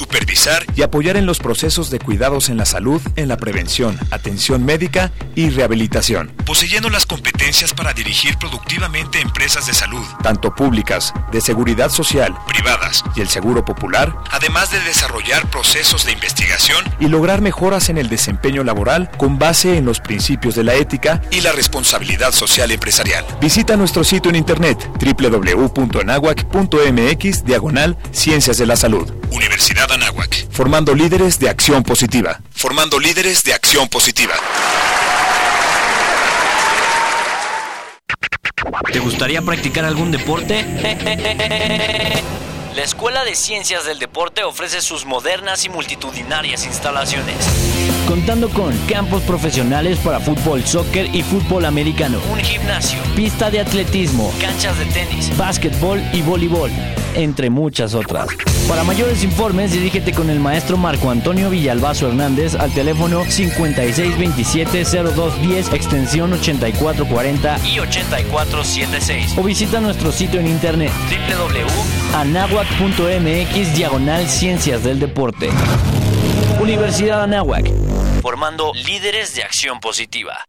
supervisar y apoyar en los procesos de cuidados en la salud, en la prevención, atención médica y rehabilitación. Poseyendo las competencias para dirigir productivamente empresas de salud, tanto públicas, de seguridad social, privadas y el seguro popular, además de desarrollar procesos de investigación y lograr mejoras en el desempeño laboral con base en los principios de la ética y la responsabilidad social empresarial. Visita nuestro sitio en internet www.anahuac.mx diagonal Ciencias de la Salud. Universidad Anáhuac. Formando líderes de acción positiva. Formando líderes de acción positiva. ¿Te gustaría practicar algún deporte? La Escuela de Ciencias del Deporte ofrece sus modernas y multitudinarias instalaciones. Contando con campos profesionales para fútbol, soccer y fútbol americano, un gimnasio, pista de atletismo, canchas de tenis, básquetbol y voleibol, entre muchas otras. Para mayores informes, dirígete con el maestro Marco Antonio Villalbazo Hernández al teléfono 5627-0210, extensión 8440 y 8476. O visita nuestro sitio en internet www.anahuac.mx diagonal Ciencias del Deporte. Universidad Anáhuac, formando líderes de acción positiva.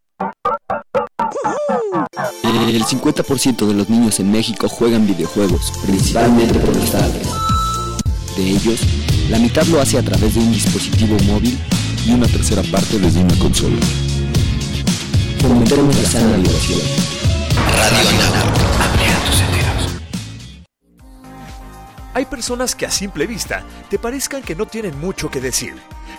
El 50% de los niños en México juegan videojuegos, principalmente por las tardes. De ellos, la mitad lo hace a través de un dispositivo móvil y una tercera parte desde una consola. Fomentemos la sana diversión. Radio Anáhuac, amplía tus sentidos. Hay personas que a simple vista te parezcan que no tienen mucho que decir,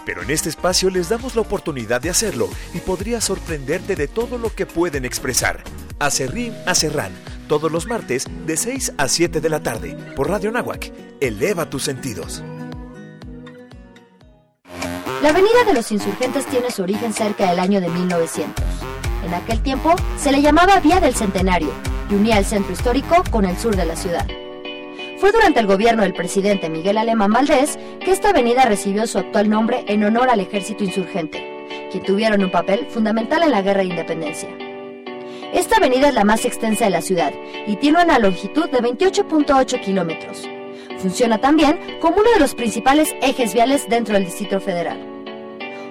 pero en este espacio les damos la oportunidad de hacerlo y podría sorprenderte de todo lo que pueden expresar. Acerrín Acerrán, todos los martes de 6 a 7 de la tarde por Radio Náhuac. Eleva tus sentidos. La Avenida de los Insurgentes tiene su origen cerca del año de 1900. En aquel tiempo se le llamaba Vía del Centenario y unía el centro histórico con el sur de la ciudad. Fue durante el gobierno del presidente Miguel Alemán Valdés que esta avenida recibió su actual nombre en honor al ejército insurgente, quien tuvieron un papel fundamental en la guerra de independencia. Esta avenida es la más extensa de la ciudad y tiene una longitud de 28.8 kilómetros. Funciona también como uno de los principales ejes viales dentro del Distrito Federal.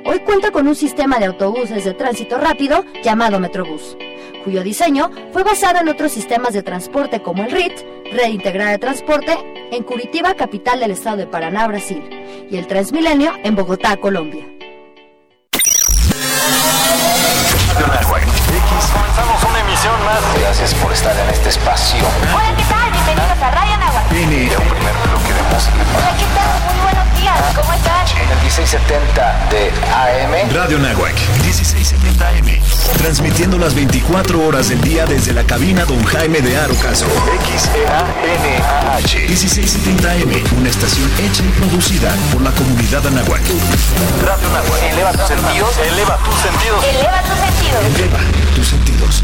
Hoy cuenta con un sistema de autobuses de tránsito rápido llamado Metrobús, cuyo diseño fue basado en otros sistemas de transporte como el RIT, Red Integrada de Transporte, en Curitiba, capital del estado de Paraná, Brasil, y el Transmilenio en Bogotá, Colombia. Comenzamos una emisión más. Gracias por estar en este espacio. Hola, ¿qué tal? Bienvenidos a Radio. Viene un primer bloque de música. Hola, ¿qué tal? Días. ¿Cómo están? En el 1670 de AM. Radio Náhuac, 1670 AM. Transmitiendo las 24 horas del día desde la cabina Don Jaime de Arocaso. XEANAH. 1670 AM, una estación hecha y producida por la comunidad Anáhuac. Radio Nahuatl. Eleva tus sentidos. Eleva tus sentidos. Eleva tus sentidos. Eleva tus sentidos.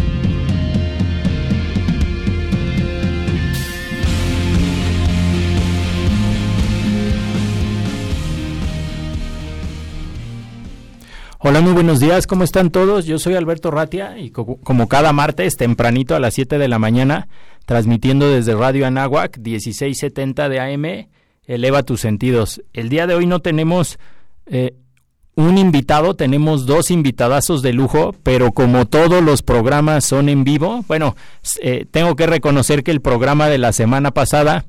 Hola, muy buenos días, ¿cómo están todos? Yo soy Alberto Ratia y co- como cada martes, tempranito a las 7 de la mañana, transmitiendo desde Radio Anáhuac, 1670 de AM, eleva tus sentidos. El día de hoy no tenemos eh, un invitado, tenemos dos invitadazos de lujo, pero como todos los programas son en vivo, bueno, eh, tengo que reconocer que el programa de la semana pasada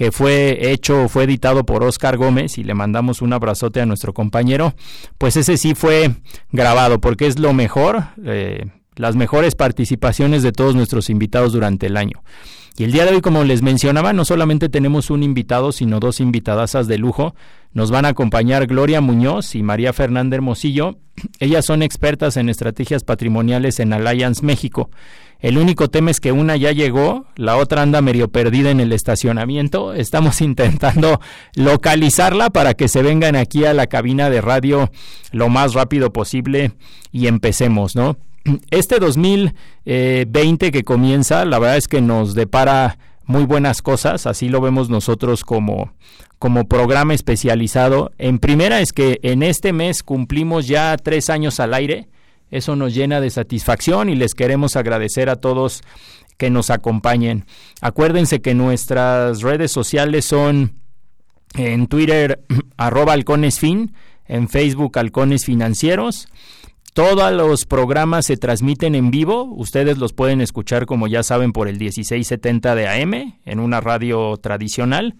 que fue hecho, fue editado por Oscar Gómez y le mandamos un abrazote a nuestro compañero, pues ese sí fue grabado porque es lo mejor, eh, las mejores participaciones de todos nuestros invitados durante el año. Y el día de hoy, como les mencionaba, no solamente tenemos un invitado, sino dos invitadasas de lujo. Nos van a acompañar Gloria Muñoz y María Fernanda Hermosillo. Ellas son expertas en estrategias patrimoniales en Alliance México. El único tema es que una ya llegó, la otra anda medio perdida en el estacionamiento. Estamos intentando localizarla para que se vengan aquí a la cabina de radio lo más rápido posible y empecemos, ¿no? Este 2020 que comienza, la verdad es que nos depara muy buenas cosas, así lo vemos nosotros como, como programa especializado. En primera es que en este mes cumplimos ya tres años al aire, eso nos llena de satisfacción y les queremos agradecer a todos que nos acompañen. Acuérdense que nuestras redes sociales son en Twitter arroba halconesfin, en Facebook halcones financieros. Todos los programas se transmiten en vivo. Ustedes los pueden escuchar, como ya saben, por el 1670 de AM en una radio tradicional.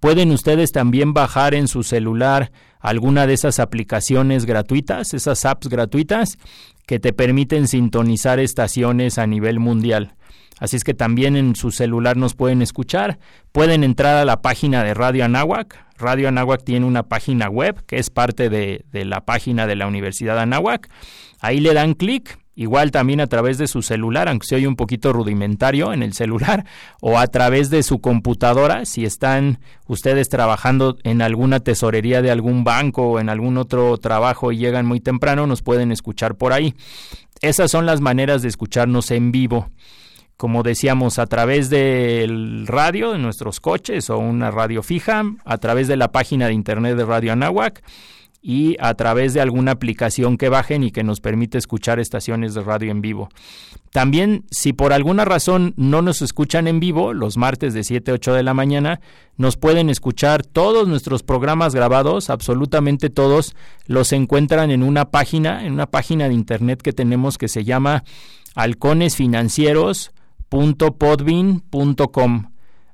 Pueden ustedes también bajar en su celular alguna de esas aplicaciones gratuitas, esas apps gratuitas que te permiten sintonizar estaciones a nivel mundial. Así es que también en su celular nos pueden escuchar. Pueden entrar a la página de Radio Anáhuac. Radio Anáhuac tiene una página web que es parte de, de la página de la Universidad Anáhuac. Ahí le dan clic igual también a través de su celular, aunque se oye un poquito rudimentario en el celular, o a través de su computadora, si están ustedes trabajando en alguna tesorería de algún banco o en algún otro trabajo y llegan muy temprano, nos pueden escuchar por ahí. Esas son las maneras de escucharnos en vivo como decíamos, a través del radio de nuestros coches o una radio fija, a través de la página de internet de Radio Anáhuac y a través de alguna aplicación que bajen y que nos permite escuchar estaciones de radio en vivo. También, si por alguna razón no nos escuchan en vivo, los martes de 7 a 8 de la mañana, nos pueden escuchar todos nuestros programas grabados, absolutamente todos, los encuentran en una página, en una página de internet que tenemos que se llama Halcones Financieros .podbean.com.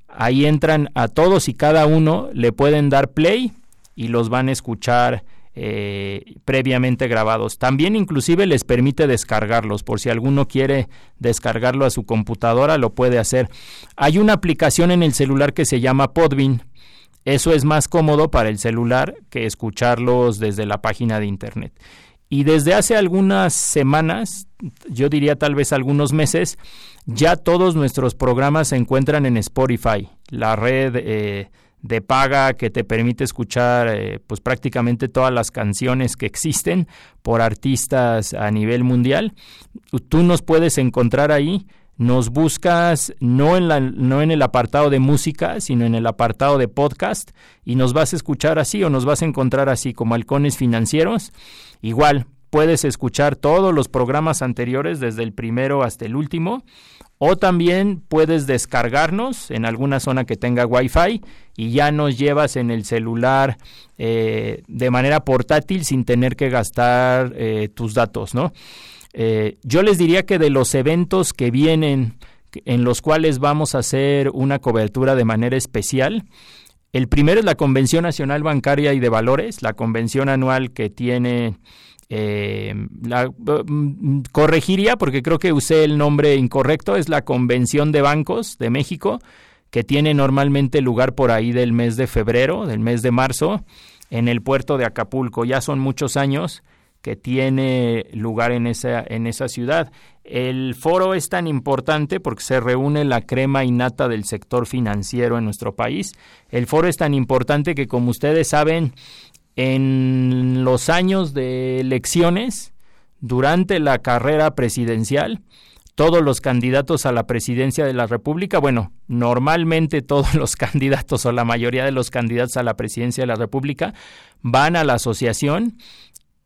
Ahí entran a todos y cada uno, le pueden dar play y los van a escuchar eh, previamente grabados. También inclusive les permite descargarlos, por si alguno quiere descargarlo a su computadora, lo puede hacer. Hay una aplicación en el celular que se llama Podbean. Eso es más cómodo para el celular que escucharlos desde la página de internet. Y desde hace algunas semanas, yo diría tal vez algunos meses, ya todos nuestros programas se encuentran en Spotify, la red eh, de paga que te permite escuchar eh, pues prácticamente todas las canciones que existen por artistas a nivel mundial. Tú nos puedes encontrar ahí nos buscas no en, la, no en el apartado de música, sino en el apartado de podcast y nos vas a escuchar así o nos vas a encontrar así como halcones financieros. Igual, puedes escuchar todos los programas anteriores desde el primero hasta el último o también puedes descargarnos en alguna zona que tenga wifi y ya nos llevas en el celular eh, de manera portátil sin tener que gastar eh, tus datos, ¿no? Eh, yo les diría que de los eventos que vienen en los cuales vamos a hacer una cobertura de manera especial, el primero es la Convención Nacional Bancaria y de Valores, la convención anual que tiene eh, la, mm, corregiría porque creo que usé el nombre incorrecto, es la Convención de Bancos de México, que tiene normalmente lugar por ahí del mes de febrero, del mes de marzo, en el puerto de Acapulco. Ya son muchos años que tiene lugar en esa, en esa ciudad. El foro es tan importante porque se reúne la crema innata del sector financiero en nuestro país. El foro es tan importante que, como ustedes saben, en los años de elecciones, durante la carrera presidencial, todos los candidatos a la presidencia de la República, bueno, normalmente todos los candidatos o la mayoría de los candidatos a la presidencia de la República van a la asociación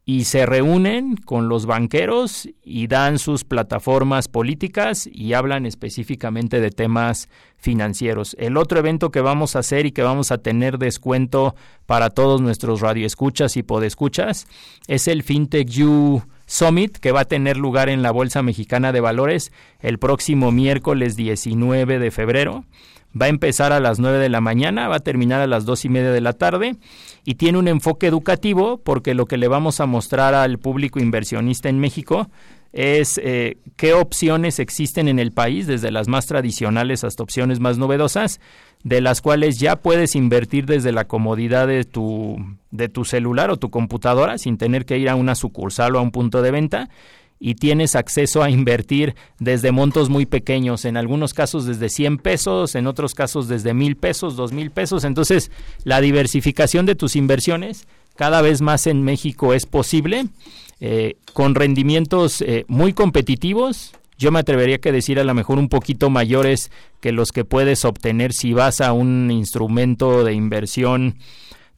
y se reúnen con los banqueros y dan sus plataformas políticas y hablan específicamente de temas financieros. El otro evento que vamos a hacer y que vamos a tener descuento para todos nuestros radioescuchas y podescuchas es el FinTech You Summit que va a tener lugar en la Bolsa Mexicana de Valores el próximo miércoles 19 de febrero. Va a empezar a las 9 de la mañana, va a terminar a las 2 y media de la tarde y tiene un enfoque educativo porque lo que le vamos a mostrar al público inversionista en México es eh, qué opciones existen en el país, desde las más tradicionales hasta opciones más novedosas, de las cuales ya puedes invertir desde la comodidad de tu, de tu celular o tu computadora sin tener que ir a una sucursal o a un punto de venta y tienes acceso a invertir desde montos muy pequeños, en algunos casos desde 100 pesos, en otros casos desde mil pesos, dos mil pesos. Entonces, la diversificación de tus inversiones cada vez más en México es posible. eh, con rendimientos eh, muy competitivos. Yo me atrevería a decir a lo mejor un poquito mayores que los que puedes obtener si vas a un instrumento de inversión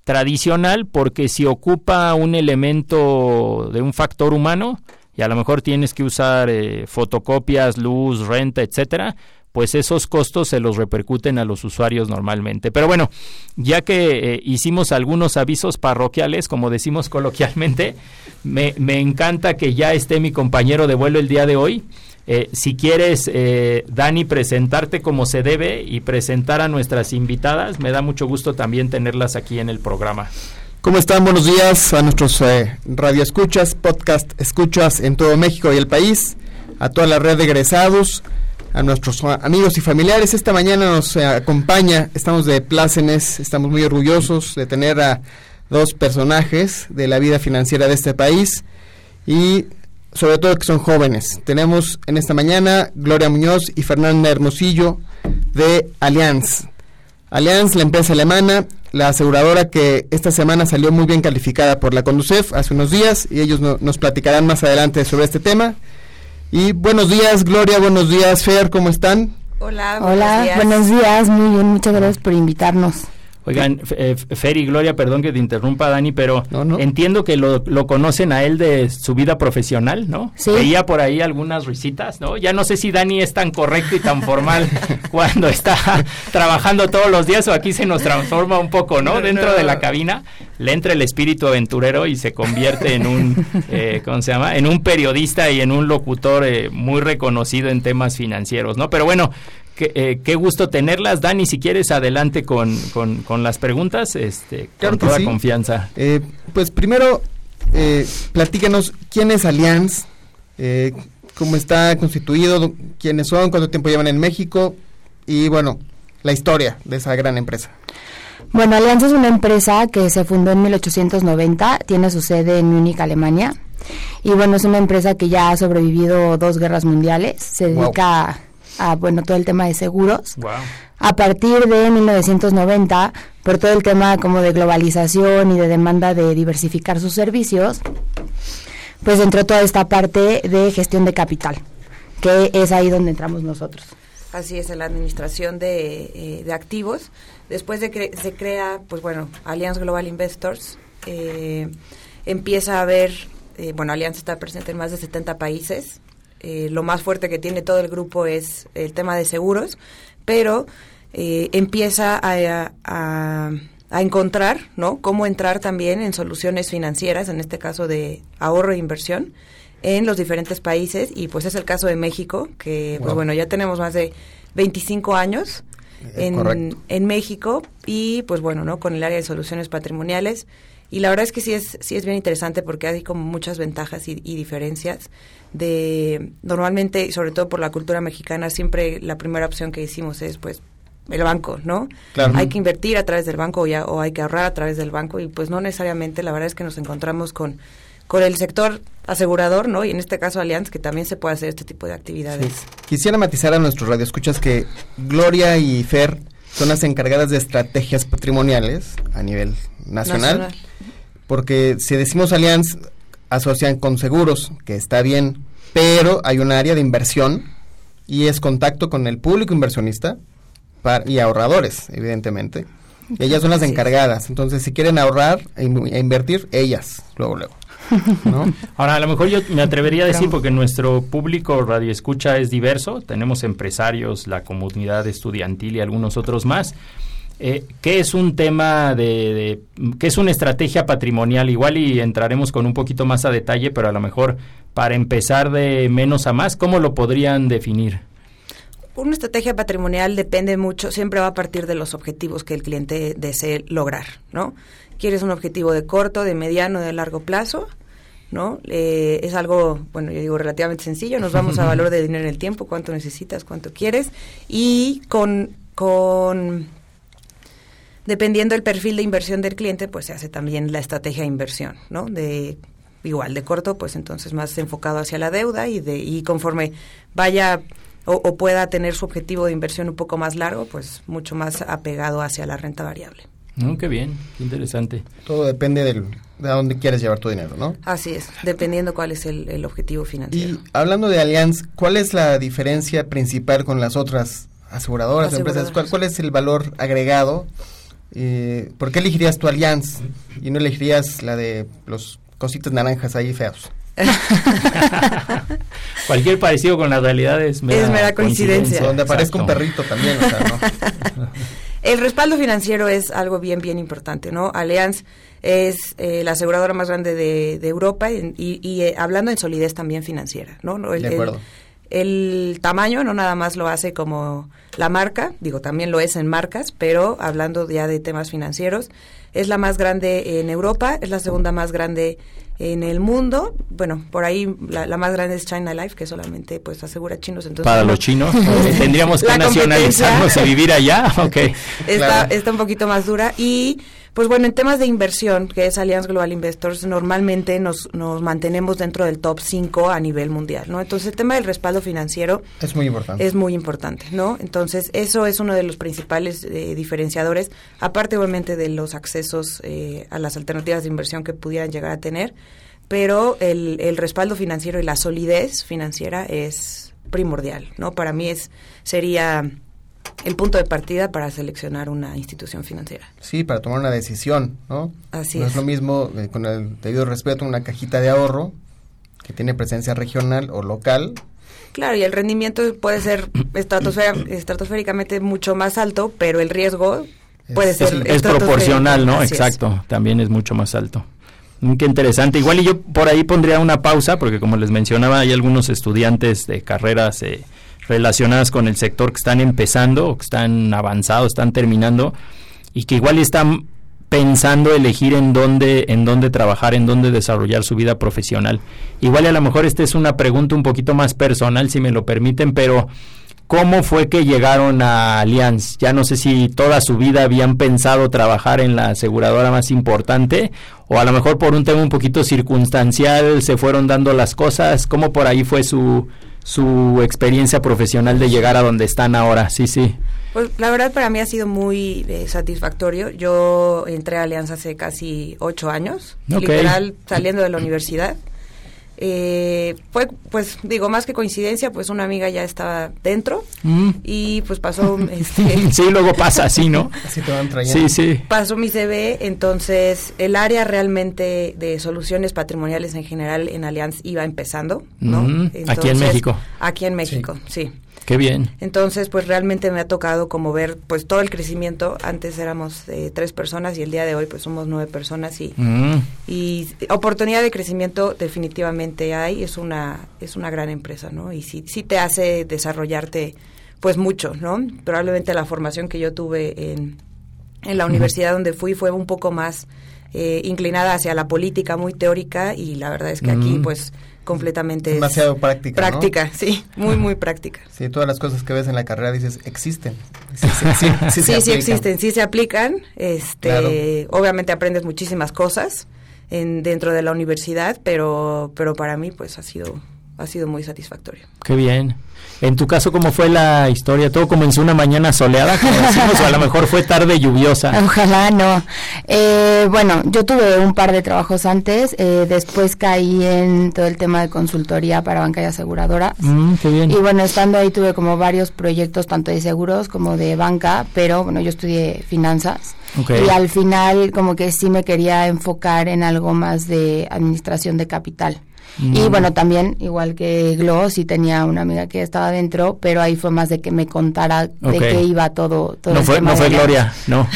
tradicional, porque si ocupa un elemento de un factor humano, y a lo mejor tienes que usar eh, fotocopias, luz, renta, etcétera, pues esos costos se los repercuten a los usuarios normalmente. Pero bueno, ya que eh, hicimos algunos avisos parroquiales, como decimos coloquialmente, me, me, encanta que ya esté mi compañero de vuelo el día de hoy. Eh, si quieres, eh, Dani, presentarte como se debe y presentar a nuestras invitadas, me da mucho gusto también tenerlas aquí en el programa. ¿Cómo están? Buenos días a nuestros eh, radioescuchas, podcast escuchas en todo México y el país, a toda la red de egresados, a nuestros amigos y familiares. Esta mañana nos eh, acompaña, estamos de plácenes, estamos muy orgullosos de tener a dos personajes de la vida financiera de este país y sobre todo que son jóvenes. Tenemos en esta mañana Gloria Muñoz y Fernanda Hermosillo de Allianz. Allianz, la empresa alemana, la aseguradora que esta semana salió muy bien calificada por la Conducef hace unos días y ellos no, nos platicarán más adelante sobre este tema. Y buenos días, Gloria, buenos días, Fer, ¿cómo están? Hola, buenos Hola, días. buenos días, muy bien, muchas gracias por invitarnos. Oigan, eh, Fer y Gloria, perdón que te interrumpa, Dani, pero entiendo que lo, lo, conocen a él de su vida profesional, ¿no? Sí. Veía por ahí algunas risitas, ¿no? Ya no sé si Dani es tan correcto y tan formal cuando está trabajando todos los días o aquí se nos transforma un poco, ¿no? Dentro de la cabina le entra el espíritu aventurero y se convierte en un, eh, ¿cómo se llama? En un periodista y en un locutor eh, muy reconocido en temas financieros, ¿no? Pero bueno, Qué, eh, qué, gusto tenerlas. Dani, si quieres, adelante con, con, con las preguntas, este, claro con toda sí. confianza. Eh, pues primero, eh, platícanos quién es Allianz, eh, cómo está constituido, quiénes son, cuánto tiempo llevan en México y, bueno, la historia de esa gran empresa. Bueno, Allianz es una empresa que se fundó en 1890, tiene su sede en Múnich, Alemania. Y bueno, es una empresa que ya ha sobrevivido dos guerras mundiales, se dedica wow a bueno todo el tema de seguros. Wow. A partir de 1990, por todo el tema como de globalización y de demanda de diversificar sus servicios, pues entró toda esta parte de gestión de capital, que es ahí donde entramos nosotros. Así es, en la administración de, eh, de activos. Después de que se crea, pues bueno, Allianz Global Investors, eh, empieza a haber, eh, bueno, Allianz está presente en más de 70 países, eh, lo más fuerte que tiene todo el grupo es el tema de seguros, pero eh, empieza a, a, a, encontrar, ¿no? Cómo entrar también en soluciones financieras, en este caso de ahorro e inversión, en los diferentes países, y pues es el caso de México, que, wow. pues bueno, ya tenemos más de 25 años en, en México, y pues bueno, ¿no? Con el área de soluciones patrimoniales, y la verdad es que sí es, sí es bien interesante porque hay como muchas ventajas y, y diferencias de normalmente, sobre todo por la cultura mexicana, siempre la primera opción que hicimos es pues el banco, ¿no? Claro. Hay que invertir a través del banco o, ya, o hay que ahorrar a través del banco y pues no necesariamente, la verdad es que nos encontramos con, con el sector asegurador, ¿no? Y en este caso Allianz, que también se puede hacer este tipo de actividades. Sí. Quisiera matizar a nuestros radioescuchas que Gloria y Fer son las encargadas de estrategias patrimoniales a nivel nacional, nacional. porque si decimos Allianz, asocian con seguros, que está bien, pero hay un área de inversión y es contacto con el público inversionista para, y ahorradores, evidentemente. Ellas son las encargadas, entonces si quieren ahorrar e, e invertir, ellas, luego, luego. ¿No? Ahora, a lo mejor yo me atrevería a decir, porque nuestro público radio escucha es diverso, tenemos empresarios, la comunidad estudiantil y algunos otros más. Eh, ¿Qué es un tema de, de, qué es una estrategia patrimonial? Igual y entraremos con un poquito más a detalle, pero a lo mejor para empezar de menos a más, ¿cómo lo podrían definir? Una estrategia patrimonial depende mucho, siempre va a partir de los objetivos que el cliente desee lograr, ¿no? ¿Quieres un objetivo de corto, de mediano, de largo plazo? ¿no? Eh, es algo, bueno, yo digo relativamente sencillo, nos vamos a valor de dinero en el tiempo, cuánto necesitas, cuánto quieres, y con, con dependiendo del perfil de inversión del cliente, pues se hace también la estrategia de inversión, ¿no? De igual de corto, pues entonces más enfocado hacia la deuda y de y conforme vaya o, o, pueda tener su objetivo de inversión un poco más largo, pues mucho más apegado hacia la renta variable. Mm, qué bien, qué interesante. Todo depende del de a dónde quieres llevar tu dinero, ¿no? Así es, dependiendo cuál es el, el objetivo financiero. Y hablando de Allianz, ¿cuál es la diferencia principal con las otras aseguradoras, empresas? ¿Cuál, ¿Cuál es el valor agregado? Eh, ¿Por qué elegirías tu Allianz y no elegirías la de los cositos naranjas ahí feos? Cualquier parecido con la realidad es mera, es mera coincidencia. Donde aparezca un perrito también, o sea, ¿no? El respaldo financiero es algo bien, bien importante, ¿no? Allianz es eh, la aseguradora más grande de, de Europa y, y eh, hablando en solidez también financiera, ¿no? El, de acuerdo. El, el, tamaño no nada más lo hace como la marca, digo, también lo es en marcas, pero hablando ya de temas financieros, es la más grande en Europa, es la segunda más grande en el mundo. Bueno, por ahí la, la, más grande es China Life, que solamente pues asegura chinos. Entonces, Para los chinos, tendríamos que nacionalizarnos y vivir allá. Okay. Está, claro. está un poquito más dura. Y pues bueno, en temas de inversión, que es Allianz Global Investors, normalmente nos, nos mantenemos dentro del top 5 a nivel mundial, ¿no? Entonces el tema del respaldo financiero es muy importante. Es muy importante, ¿no? Entonces eso es uno de los principales eh, diferenciadores, aparte obviamente de los accesos eh, a las alternativas de inversión que pudieran llegar a tener, pero el, el respaldo financiero y la solidez financiera es primordial, ¿no? Para mí es sería el punto de partida para seleccionar una institución financiera. Sí, para tomar una decisión, ¿no? Así no es. es lo mismo, eh, con el debido respeto, una cajita de ahorro que tiene presencia regional o local. Claro, y el rendimiento puede ser estratosféricamente mucho más alto, pero el riesgo puede es, ser... Es, es proporcional, ¿no? Así Exacto, es. también es mucho más alto. Mm, Qué interesante. Igual y yo por ahí pondría una pausa, porque como les mencionaba, hay algunos estudiantes de carreras... Eh, relacionadas con el sector que están empezando que están avanzados, están terminando y que igual están pensando elegir en dónde en dónde trabajar, en dónde desarrollar su vida profesional. Igual a lo mejor esta es una pregunta un poquito más personal si me lo permiten, pero ¿cómo fue que llegaron a Allianz? Ya no sé si toda su vida habían pensado trabajar en la aseguradora más importante o a lo mejor por un tema un poquito circunstancial se fueron dando las cosas, ¿cómo por ahí fue su su experiencia profesional de llegar a donde están ahora. Sí, sí. Pues la verdad para mí ha sido muy eh, satisfactorio. Yo entré a Alianza hace casi ocho años, okay. literal saliendo de la universidad. Eh, fue, pues digo, más que coincidencia, pues una amiga ya estaba dentro mm. y pues pasó... Este, sí, luego pasa así, ¿no? así te van trayendo. Sí, sí. Pasó mi CV, entonces el área realmente de soluciones patrimoniales en general en Allianz iba empezando, ¿no? Mm, entonces, aquí en México. Aquí en México, sí. sí. Qué bien. Entonces, pues realmente me ha tocado como ver pues todo el crecimiento. Antes éramos eh, tres personas y el día de hoy pues somos nueve personas y, mm. y oportunidad de crecimiento definitivamente hay. Es una es una gran empresa, ¿no? Y sí, sí te hace desarrollarte pues mucho, ¿no? Probablemente la formación que yo tuve en, en la universidad donde fui fue un poco más eh, inclinada hacia la política, muy teórica y la verdad es que mm. aquí pues completamente demasiado práctica práctica ¿no? sí muy muy práctica sí todas las cosas que ves en la carrera dices existen sí sí, sí, sí, sí, sí existen sí se aplican este claro. obviamente aprendes muchísimas cosas en dentro de la universidad pero pero para mí pues ha sido ha sido muy satisfactorio qué bien en tu caso, ¿cómo fue la historia? ¿Todo comenzó una mañana soleada, como decimos, o a lo mejor fue tarde lluviosa? Ojalá no. Eh, bueno, yo tuve un par de trabajos antes, eh, después caí en todo el tema de consultoría para banca y aseguradora. Mm, qué bien. Y bueno, estando ahí tuve como varios proyectos, tanto de seguros como de banca, pero bueno, yo estudié finanzas. Okay. Y al final como que sí me quería enfocar en algo más de administración de capital. Mm. Y bueno, también, igual que Glo, sí tenía una amiga que estaba dentro, pero ahí fue más de que me contara okay. de qué iba todo. todo no, fue, no fue Gloria, no.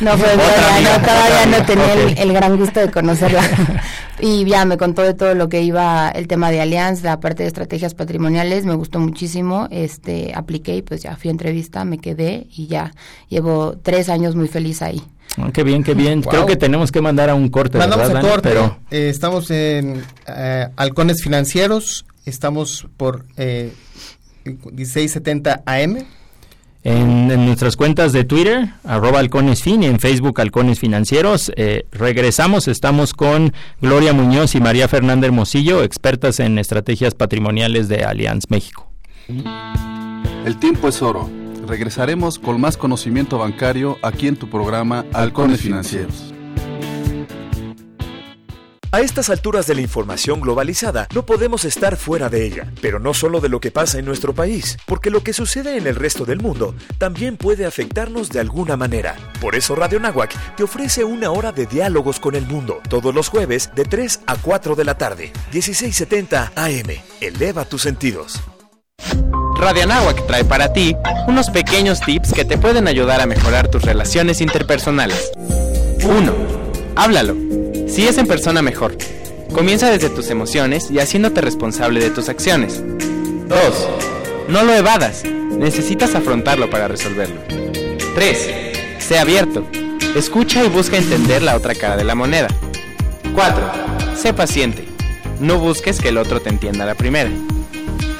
no fue Gloria, no, todavía no tenía okay. el, el, gran gusto de conocerla. y ya me contó de todo lo que iba el tema de Alianza, la parte de estrategias patrimoniales, me gustó muchísimo, este apliqué y pues ya fui a entrevista, me quedé y ya llevo tres años muy feliz ahí. Oh, qué bien, qué bien. Wow. Creo que tenemos que mandar a un corte. Mandamos ¿verdad, a corte. Pero... Eh, estamos en eh, Halcones Financieros. Estamos por eh, 1670 AM. En, en, nuestras cuentas de Twitter, arroba halconesfin, y en Facebook halcones financieros. Eh, regresamos, estamos con Gloria Muñoz y María Fernanda Hermosillo, expertas en estrategias patrimoniales de Allianz México. El tiempo es oro. Regresaremos con más conocimiento bancario aquí en tu programa Halcones Financieros. A estas alturas de la información globalizada, no podemos estar fuera de ella, pero no solo de lo que pasa en nuestro país, porque lo que sucede en el resto del mundo también puede afectarnos de alguna manera. Por eso Radio Nahuac te ofrece una hora de diálogos con el mundo, todos los jueves de 3 a 4 de la tarde, 1670 AM. Eleva tus sentidos. Radio Anáhuac trae para ti unos pequeños tips que te pueden ayudar a mejorar tus relaciones interpersonales. 1. Háblalo. Si es en persona mejor. Comienza desde tus emociones y haciéndote responsable de tus acciones. 2. No lo evadas. Necesitas afrontarlo para resolverlo. 3. Sé abierto. Escucha y busca entender la otra cara de la moneda. 4. Sé paciente. No busques que el otro te entienda la primera.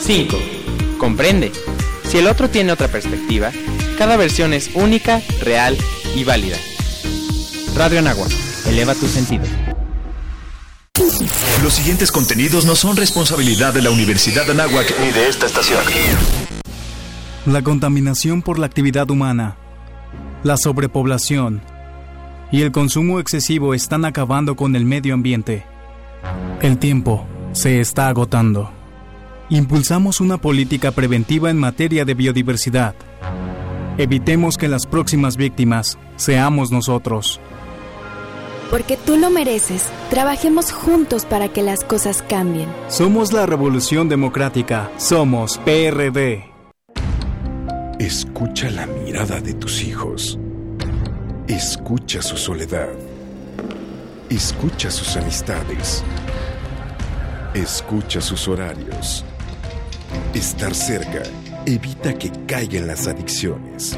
5. Comprende. Si el otro tiene otra perspectiva, cada versión es única, real y válida. Radio Anáhuac. Eleva tu sentido. Los siguientes contenidos no son responsabilidad de la Universidad de Anáhuac ni de esta estación. La contaminación por la actividad humana, la sobrepoblación y el consumo excesivo están acabando con el medio ambiente. El tiempo se está agotando. Impulsamos una política preventiva en materia de biodiversidad. Evitemos que las próximas víctimas seamos nosotros. Porque tú lo mereces, trabajemos juntos para que las cosas cambien. Somos la Revolución Democrática, somos PRD. Escucha la mirada de tus hijos. Escucha su soledad. Escucha sus amistades. Escucha sus horarios. Estar cerca evita que caigan las adicciones.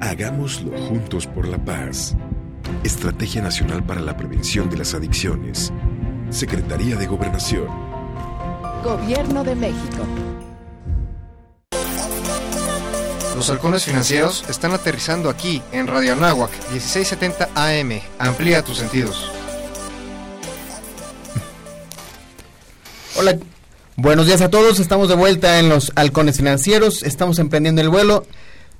Hagámoslo juntos por la paz. Estrategia Nacional para la Prevención de las Adicciones. Secretaría de Gobernación. Gobierno de México. Los halcones financieros están aterrizando aquí en Radio Anáhuac 1670 AM. Amplía tus sentidos. Hola, buenos días a todos. Estamos de vuelta en los halcones financieros. Estamos emprendiendo el vuelo.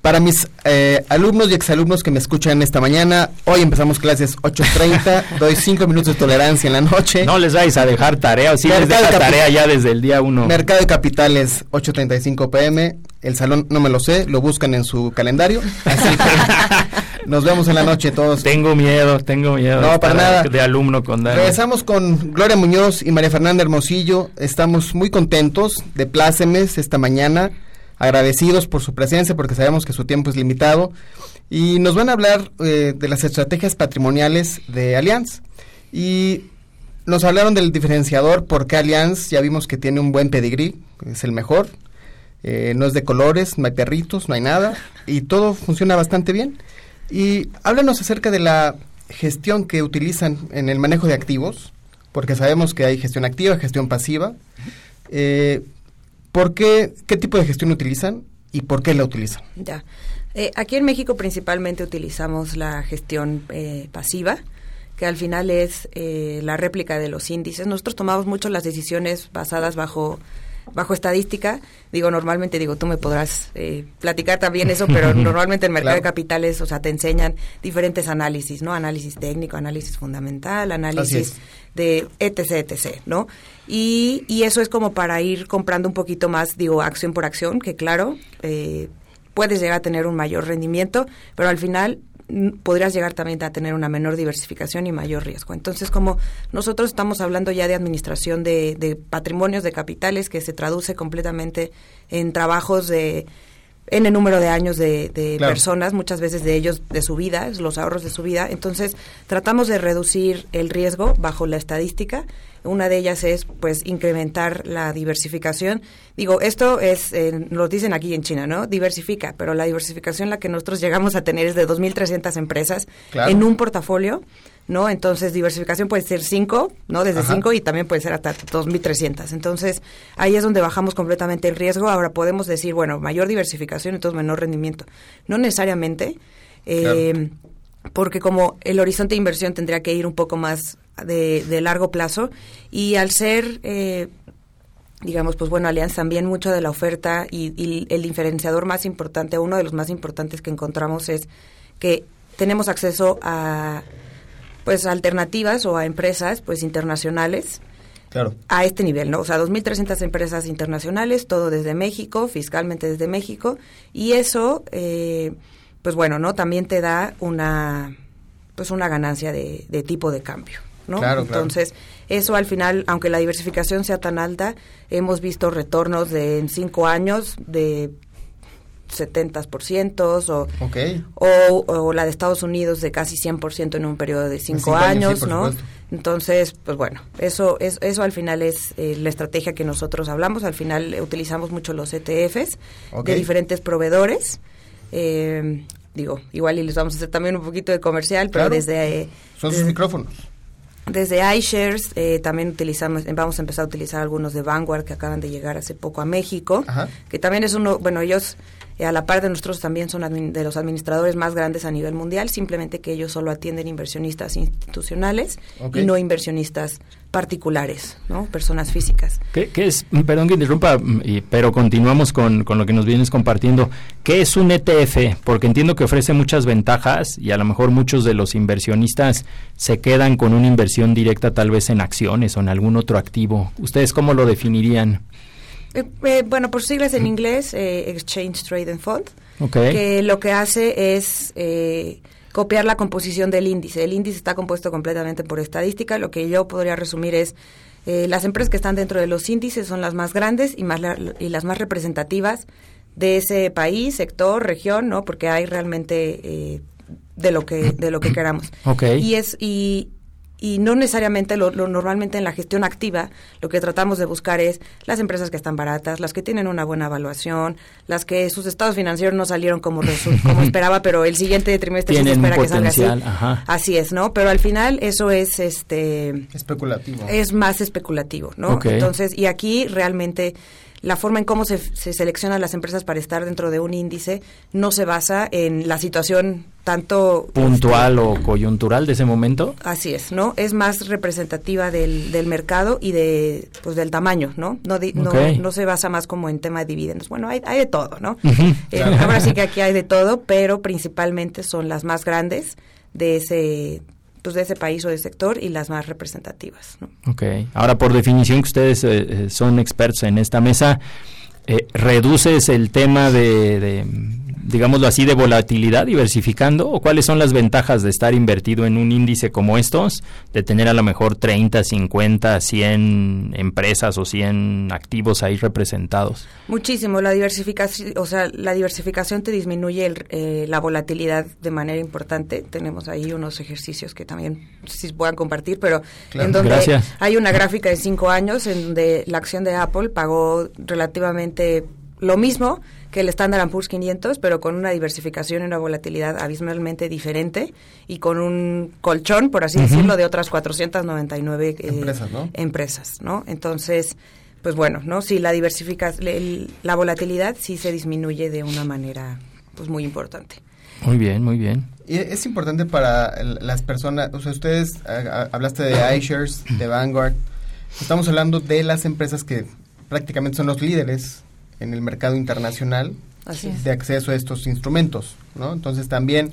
Para mis eh, alumnos y exalumnos que me escuchan esta mañana, hoy empezamos clases 8.30, doy 5 minutos de tolerancia en la noche. No les vais a dejar tarea, o sí les deja tarea ya desde el día 1. Mercado de Capitales, 8.35 pm, el salón no me lo sé, lo buscan en su calendario, así que nos vemos en la noche todos. Tengo miedo, tengo miedo. No, para nada. De alumno con Dani. Regresamos con Gloria Muñoz y María Fernanda Hermosillo, estamos muy contentos de plácemes esta mañana agradecidos por su presencia porque sabemos que su tiempo es limitado y nos van a hablar eh, de las estrategias patrimoniales de Allianz y nos hablaron del diferenciador porque Allianz ya vimos que tiene un buen pedigrí, es el mejor, eh, no es de colores, no hay perritos, no hay nada y todo funciona bastante bien y háblanos acerca de la gestión que utilizan en el manejo de activos porque sabemos que hay gestión activa, gestión pasiva. Eh, ¿Por qué, qué tipo de gestión utilizan y por qué la utilizan? Ya. Eh, aquí en México principalmente utilizamos la gestión eh, pasiva, que al final es eh, la réplica de los índices. Nosotros tomamos mucho las decisiones basadas bajo bajo estadística, digo, normalmente, digo, tú me podrás eh, platicar también eso, pero normalmente el mercado de capitales, o sea, te enseñan diferentes análisis, ¿no? Análisis técnico, análisis fundamental, análisis de etc, etc, ¿no? Y, y eso es como para ir comprando un poquito más, digo, acción por acción, que claro, eh, puedes llegar a tener un mayor rendimiento, pero al final podrías llegar también a tener una menor diversificación y mayor riesgo. Entonces, como nosotros estamos hablando ya de administración de, patrimonios, de capitales, que se traduce completamente en trabajos de en el número de años de, personas, muchas veces de ellos, de su vida, los ahorros de su vida. Entonces, tratamos de reducir el riesgo bajo la estadística una de ellas es, pues, incrementar la diversificación. Digo, esto es, eh, lo dicen aquí en China, ¿no? Diversifica, pero la diversificación la que nosotros llegamos a tener es de 2.300 empresas en un portafolio. ¿no? Entonces, diversificación puede ser 5, ¿no? Desde 5 y también puede ser hasta 2.300. Entonces, ahí es donde bajamos completamente el riesgo. Ahora podemos decir, bueno, mayor diversificación, entonces menor rendimiento. No necesariamente, eh, porque como el horizonte de inversión tendría que ir un poco más de, largo plazo y al ser eh, digamos, pues bueno, Alianza también mucho de la oferta y, el diferenciador más importante, uno de los más importantes que encontramos es que tenemos acceso a, pues alternativas o a empresas pues internacionales claro. a este nivel, ¿no? O sea, 2.300 empresas internacionales, todo desde México, fiscalmente desde México, y eso, eh, pues bueno, ¿no? También te da una, pues una ganancia de, de tipo de cambio, ¿no? Claro, Entonces, eso al final, aunque la diversificación sea tan alta, hemos visto retornos de en cinco años de 70% o, okay. o, o, la de Estados Unidos de casi 100% en un periodo de 5 años, sí, ¿no? Supuesto. Entonces, pues bueno, eso es, eso al final es eh, la estrategia que nosotros hablamos. Al final utilizamos mucho los ETFs okay. de diferentes proveedores. Eh, digo, igual y les vamos a hacer también un poquito de comercial, pero claro. desde... Eh, Son desde, sus micrófonos. Desde iShares eh, también utilizamos, vamos a empezar a utilizar algunos de Vanguard que acaban de llegar hace poco a México, Ajá. que también es uno, bueno, ellos eh, a la par de nosotros también son de los administradores más grandes a nivel mundial, simplemente que ellos solo atienden inversionistas institucionales okay. y no inversionistas particulares, ¿no? Personas físicas. ¿Qué, qué es, perdón que interrumpa, y, pero continuamos con, con, lo que nos vienes compartiendo. ¿Qué es un ETF? Porque entiendo que ofrece muchas ventajas y a lo mejor muchos de los inversionistas se quedan con una inversión directa tal vez en acciones o en algún otro activo. ¿Ustedes cómo lo definirían? Eh, eh, bueno, por siglas en inglés, eh, Exchange Trading Fund, okay. que lo que hace es copiar la composición del índice. El índice está compuesto completamente por estadística. Lo que yo podría resumir es eh, las empresas que están dentro de los índices son las más grandes y más la, y las más representativas de ese país, sector, región, ¿no? Porque hay realmente eh, de lo que de lo que queramos. Okay. Y es y y no necesariamente lo, lo, normalmente en la gestión activa lo que tratamos de buscar es las empresas que están baratas, las que tienen una buena evaluación, las que sus estados financieros no salieron como como esperaba, pero el siguiente trimestre se espera que salga así. Ajá. Así es, ¿no? Pero al final eso es este especulativo. Es más especulativo, ¿no? Okay. Entonces, y aquí realmente la forma en cómo se, se, seleccionan las empresas para estar dentro de un índice no se basa en la situación tanto puntual este, o coyuntural de ese momento. Así es, ¿no? Es más representativa del, del mercado y de pues del tamaño, ¿no? No, okay. no, no se basa más como en tema de dividendos. Bueno, hay, hay de todo, ¿no? Uh -huh. eh, ahora sí que aquí hay de todo, pero principalmente son las más grandes de ese pues de ese país o de sector y las más representativas. ¿no? Ok. Ahora, por definición que ustedes eh, son expertos en esta mesa, eh, ¿reduces el tema de, digámoslo así, de volatilidad diversificando? ¿O cuáles son las ventajas de estar invertido en un índice como estos? De tener a lo mejor 30, 50, 100 empresas o 100 activos ahí representados. Muchísimo. La diversificación, o sea, la diversificación te disminuye el, eh, la volatilidad de manera importante. Tenemos ahí unos ejercicios que también si puedan compartir, pero claro. en donde Gracias. hay una gráfica de cinco años en donde la acción de Apple pagó relativamente lo mismo que el Standard Poor's 500, pero con una diversificación y una volatilidad abismalmente diferente y con un colchón, por así uh -huh. decirlo, de otras 499 eh, empresas, ¿no? Empresas, ¿no? Entonces, pues bueno, ¿no? Si la diversificación, la volatilidad sí se disminuye de una manera pues muy importante. Muy bien, muy bien. Y es importante para las personas, o sea, ustedes a, a, hablaste de iShares, de Vanguard, estamos hablando de las empresas que prácticamente son los líderes en el mercado internacional Así es. de acceso a estos instrumentos, ¿no? Entonces también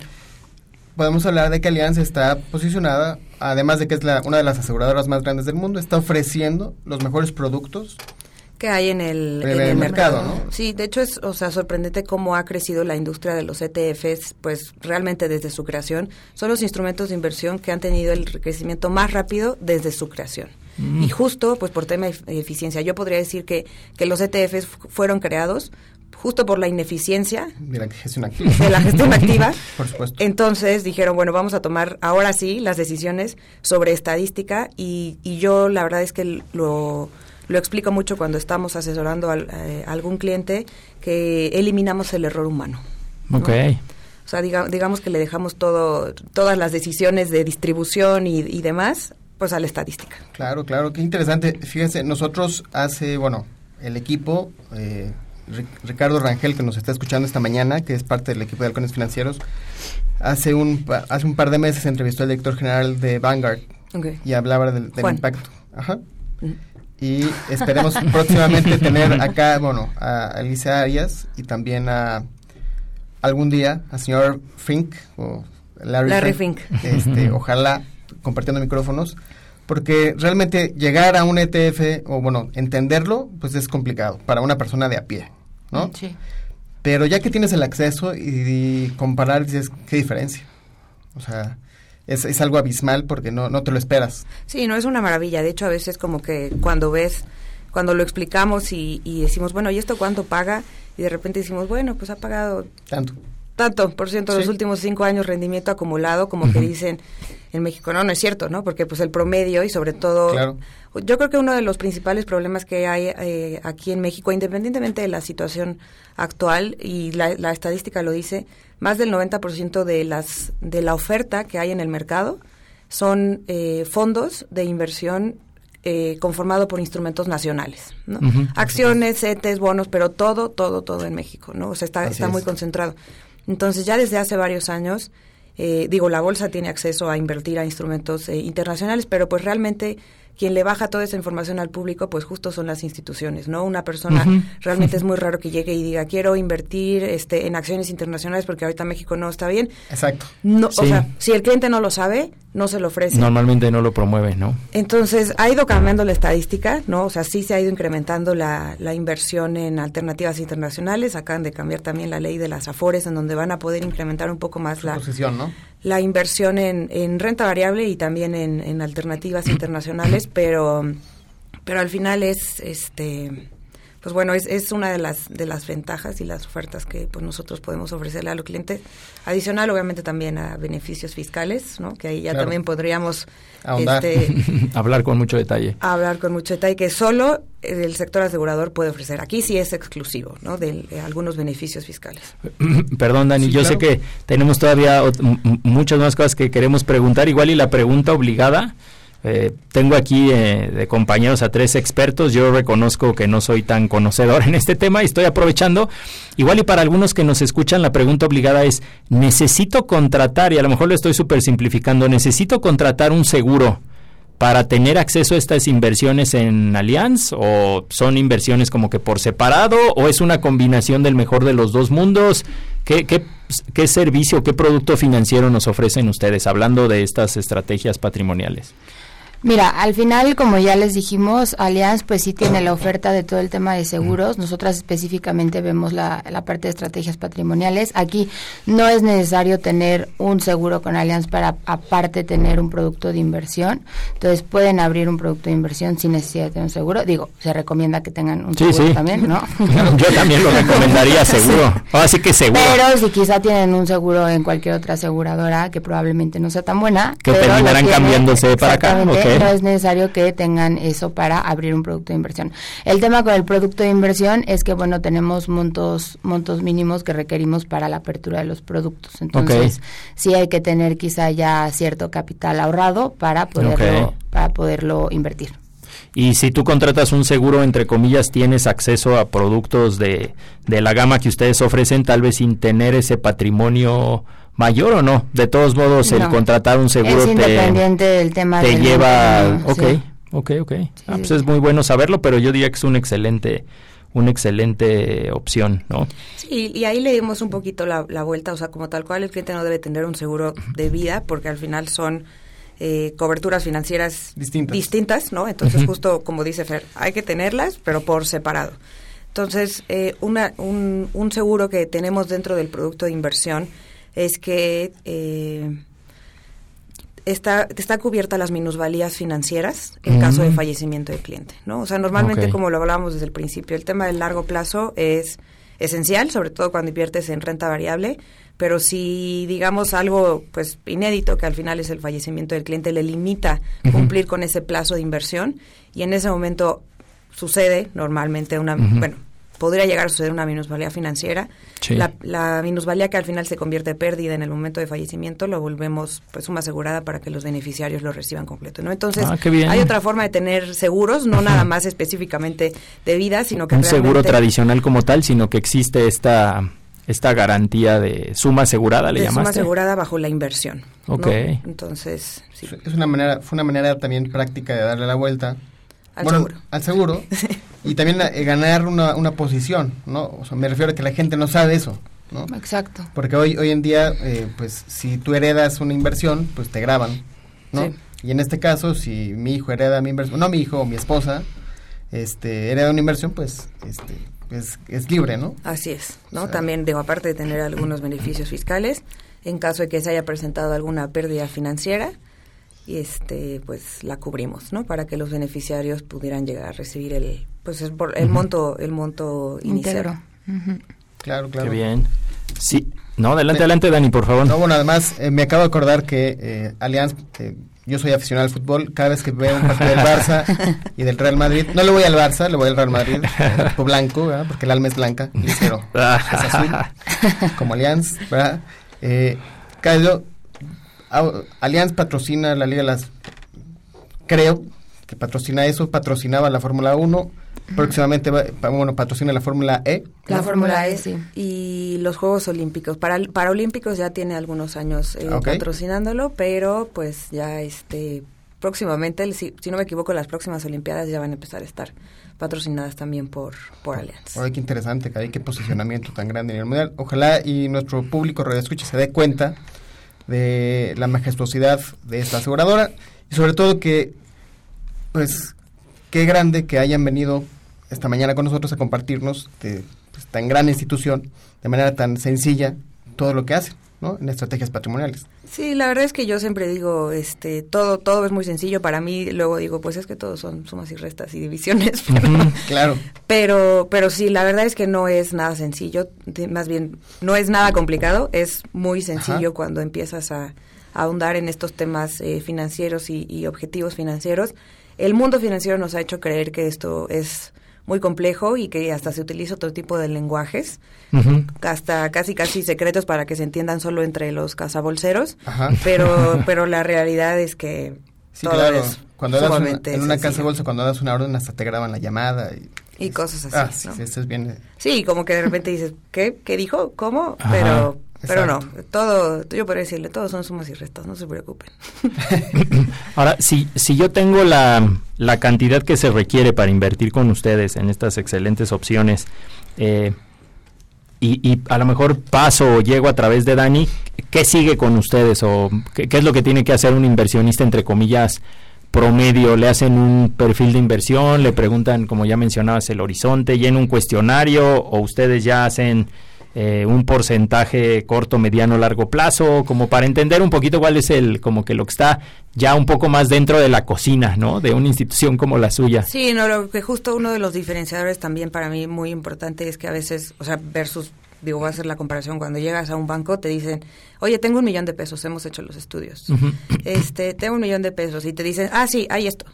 podemos hablar de que Alianza está posicionada, además de que es la, una de las aseguradoras más grandes del mundo, está ofreciendo los mejores productos que hay en el, en en el el mercado, mercado, ¿no? Sí, de hecho es, o sea, sorprendente cómo ha crecido la industria de los ETFs, pues realmente desde su creación son los instrumentos de inversión que han tenido el crecimiento más rápido desde su creación. Mm. Y justo, pues por tema de eficiencia, yo podría decir que, que los ETFs fueron creados justo por la ineficiencia de la gestión activa. De la gestión activa. por supuesto. Entonces dijeron, bueno, vamos a tomar ahora sí las decisiones sobre estadística y, y yo la verdad es que lo, lo explico mucho cuando estamos asesorando a, eh, a algún cliente que eliminamos el error humano. ¿no? Ok. O sea, diga, digamos que le dejamos todo, todas las decisiones de distribución y, y demás pues a la estadística. Claro, claro, qué interesante. Fíjense, nosotros hace, bueno, el equipo, eh, Ricardo Rangel, que nos está escuchando esta mañana, que es parte del equipo de Halcones Financieros, hace un, hace un par de meses entrevistó al director general de Vanguard okay. y hablaba del, impacto. Ajá. Mm. Y esperemos próximamente tener acá, bueno, a Alicia Arias y también a algún día al señor Fink o Larry, Larry Fink. Fink. Este, ojalá compartiendo micrófonos, porque realmente llegar a un ETF o bueno, entenderlo, pues es complicado para una persona de a pie, ¿no? Sí. Pero ya que tienes el acceso y, comparar, dices, ¿qué diferencia? O sea, es, es, algo abismal porque no, no te lo esperas. Sí, no es una maravilla. De hecho, a veces como que cuando ves, cuando lo explicamos y, y decimos, bueno, ¿y esto cuánto paga? Y de repente decimos, bueno, pues ha pagado... Tanto. Tanto, por ciento, los últimos cinco años rendimiento acumulado, como que dicen en México. No, no es cierto, ¿no? Porque pues el promedio y sobre todo... Claro. Yo creo que uno de los principales problemas que hay eh, aquí en México, independientemente de la situación actual, y la, la estadística lo dice, más del 90% de, las, de la oferta que hay en el mercado son eh, fondos de inversión eh, conformado por instrumentos nacionales, ¿no? Uh -huh. Acciones, CETES, bonos, pero todo, todo, todo en México, ¿no? O sea, está, está muy concentrado. Entonces, ya desde hace varios años, eh, digo, la bolsa tiene acceso a invertir a instrumentos eh, internacionales, pero pues realmente quien le baja toda esa información al público, pues justo son las instituciones, ¿no? Una persona, uh -huh. realmente es muy raro que llegue y diga, quiero invertir este, en acciones internacionales porque ahorita México no está bien. Exacto. No, Sí. O sea, si el cliente no lo sabe, no se lo ofrece. Normalmente no lo promueve, ¿no? Entonces, ha ido cambiando la estadística, ¿no? O sea, sí se ha ido incrementando la, la inversión en alternativas internacionales. Acaban de cambiar también la ley de las AFORES, en donde van a poder incrementar un poco más la, Posición, ¿no? la inversión en, en renta variable y también en, en alternativas internacionales, pero, pero al final es, este, pues bueno, es, es una de las, de las ventajas y las ofertas que pues nosotros podemos ofrecerle a los clientes. Adicional, obviamente, también a beneficios fiscales, ¿no? Que ahí ya Claro. también podríamos este, Hablar con mucho detalle. hablar con mucho detalle que solo el sector asegurador puede ofrecer. Aquí sí es exclusivo, ¿no? De, de algunos beneficios fiscales. Perdón, Dani, Sí, yo claro. sé que tenemos todavía muchas más cosas que queremos preguntar. Igual y la pregunta obligada. Eh, tengo aquí eh, de compañeros a tres expertos. Yo reconozco que no soy tan conocedor en este tema y estoy aprovechando. Igual y para algunos que nos escuchan, la pregunta obligada es, ¿necesito contratar, y a lo mejor lo estoy súper simplificando, ¿necesito contratar un seguro para tener acceso a estas inversiones en Allianz o son inversiones como que por separado o es una combinación del mejor de los dos mundos? ¿Qué, qué, qué servicio, qué producto financiero nos ofrecen ustedes hablando de estas estrategias patrimoniales? Mira, al final, como ya les dijimos, Allianz pues sí tiene la oferta de todo el tema de seguros. Nosotras específicamente vemos la, la parte de estrategias patrimoniales. Aquí no es necesario tener un seguro con Allianz para aparte tener un producto de inversión. Entonces pueden abrir un producto de inversión sin necesidad de tener un seguro. Digo, se recomienda que tengan un seguro sí. también, ¿no? Yo también lo recomendaría seguro. Ahora sí que seguro. Pero si quizá tienen un seguro en cualquier otra aseguradora que probablemente no sea tan buena, Que terminarán cambiándose para acá, exactamente, no es necesario que tengan eso para abrir un producto de inversión. El tema con el producto de inversión es que bueno, tenemos montos montos mínimos que requerimos para la apertura de los productos. Entonces, sí hay que tener quizá ya cierto capital ahorrado para poderlo para poderlo invertir. Y si tú contratas un seguro, entre comillas, tienes acceso a productos de, de la gama que ustedes ofrecen, tal vez sin tener ese patrimonio mayor o no. De todos modos, el contratar un seguro es te, independiente del tema te del lleva... patrimonio, Ok, sí. ok, ok. Ah, sí, pues sí. es muy bueno saberlo, pero yo diría que es una excelente, una excelente opción, ¿no? Sí, y ahí le dimos un poquito la, la vuelta, o sea, como tal cual el cliente no debe tener un seguro de vida, porque al final son eh, coberturas financieras distintas, ¿no? Entonces, justo como dice Fer, hay que tenerlas, pero por separado. Entonces, eh, una, un, un seguro que tenemos dentro del producto de inversión es que eh, está, está cubierta las minusvalías financieras en caso de fallecimiento del cliente, ¿no? O sea, normalmente, como lo hablábamos desde el principio, el tema del largo plazo es esencial, sobre todo cuando inviertes en renta variable, pero si, digamos, algo pues inédito, que al final es el fallecimiento del cliente, le limita cumplir con ese plazo de inversión y en ese momento sucede normalmente una, bueno, podría llegar a suceder una minusvalía financiera. Sí. La, la minusvalía que al final se convierte en pérdida en el momento de fallecimiento lo volvemos pues suma asegurada para que los beneficiarios lo reciban completo, ¿no? Entonces, Ah, hay otra forma de tener seguros, no nada más específicamente de vida, sino que un seguro tradicional como tal, sino que existe esta, esta garantía de suma asegurada, ¿le de suma llamaste? asegurada bajo la inversión. ¿no? Ok. Entonces, sí. Es una manera, fue una manera también práctica de darle la vuelta. Al bueno, seguro. Al seguro. y también eh, ganar una, una posición, ¿no? O sea, me refiero a que la gente no sabe eso, ¿no? Exacto. Porque hoy, hoy en día, eh, pues, si tú heredas una inversión, pues te graban. ¿no? Y en este caso, si mi hijo hereda mi inversión, no mi hijo o mi esposa, este, hereda una inversión, pues, este, es, es libre, ¿no? Así es, ¿no? También, digo, aparte de tener algunos beneficios fiscales, en caso de que se haya presentado alguna pérdida financiera, y este pues la cubrimos no para que los beneficiarios pudieran llegar a recibir el pues el, el monto el monto inicial. Claro claro Qué bien. Sí. No adelante adelante Dani por favor. No bueno además eh, me acabo de acordar que eh, Allianz eh, yo soy aficionado al fútbol cada vez que veo un partido del Barça y del Real Madrid no le voy al Barça le voy al Real Madrid el blanco ¿verdad? porque el alma es blanca es azul como Allianz ¿verdad? Eh, cada, Allianz patrocina la Liga las creo que patrocina eso, patrocinaba la Fórmula 1, próximamente va, bueno, patrocina la Fórmula E. La Fórmula E, sí. Y los Juegos Olímpicos. Para Paralímpicos ya tiene algunos años eh, okay. patrocinándolo, pero pues ya este próximamente, si, si, no me equivoco, las próximas Olimpiadas ya van a empezar a estar patrocinadas también por, por Allianz. Oye, qué interesante, que qué posicionamiento tan grande en el Mundial. Ojalá y nuestro público radio escucha se dé cuenta de la majestuosidad de esta aseguradora y sobre todo que, pues, qué grande que hayan venido esta mañana con nosotros a compartirnos de pues, tan gran institución, de manera tan sencilla, todo lo que hacen, ¿no? En estrategias patrimoniales. Sí, la verdad es que yo siempre digo, este, todo, todo es muy sencillo para mí. Luego digo, pues es que todos son sumas y restas y divisiones. Pero, claro. Pero, pero sí, la verdad es que no es nada sencillo. Más bien, no es nada complicado. Es muy sencillo Ajá. cuando empiezas a, a, ahondar en estos temas eh, financieros y, y objetivos financieros. El mundo financiero nos ha hecho creer que esto es muy complejo y que hasta se utiliza otro tipo de lenguajes, uh -huh. hasta casi casi secretos para que se entiendan solo entre los cazabolseros, Ajá. pero pero la realidad es que sí, todo claro. es cuando das una, en una casa bolsa cuando das una orden hasta te graban la llamada y, y cosas así. Ah, ¿no? sí, esto es bien. Sí, como que de repente dices, ¿qué? ¿Qué dijo? ¿Cómo? Ajá. Pero pero no, todo, yo podría decirle, todos son sumas y restas, no se preocupen. Ahora, si, si yo tengo la, la cantidad que se requiere para invertir con ustedes en estas excelentes opciones, eh, y, y, a lo mejor paso o llego a través de Dani, ¿qué sigue con ustedes? ¿O qué, qué es lo que tiene que hacer un inversionista, entre comillas, promedio? ¿Le hacen un perfil de inversión? ¿Le preguntan, como ya mencionabas, el horizonte? ¿Llena un cuestionario? ¿O ustedes ya hacen eh, un porcentaje corto, mediano, largo plazo, como para entender un poquito cuál es el, como que lo que está ya un poco más dentro de la cocina, ¿no? De una institución como la suya. Sí, no, lo que justo uno de los diferenciadores también para mí muy importante es que a veces, o sea, versus, digo, voy a hacer la comparación, cuando llegas a un banco te dicen, oye, tengo un millón de pesos, hemos hecho los estudios, uh -huh. este, tengo un millón de pesos, y te dicen, ah, sí, hay esto.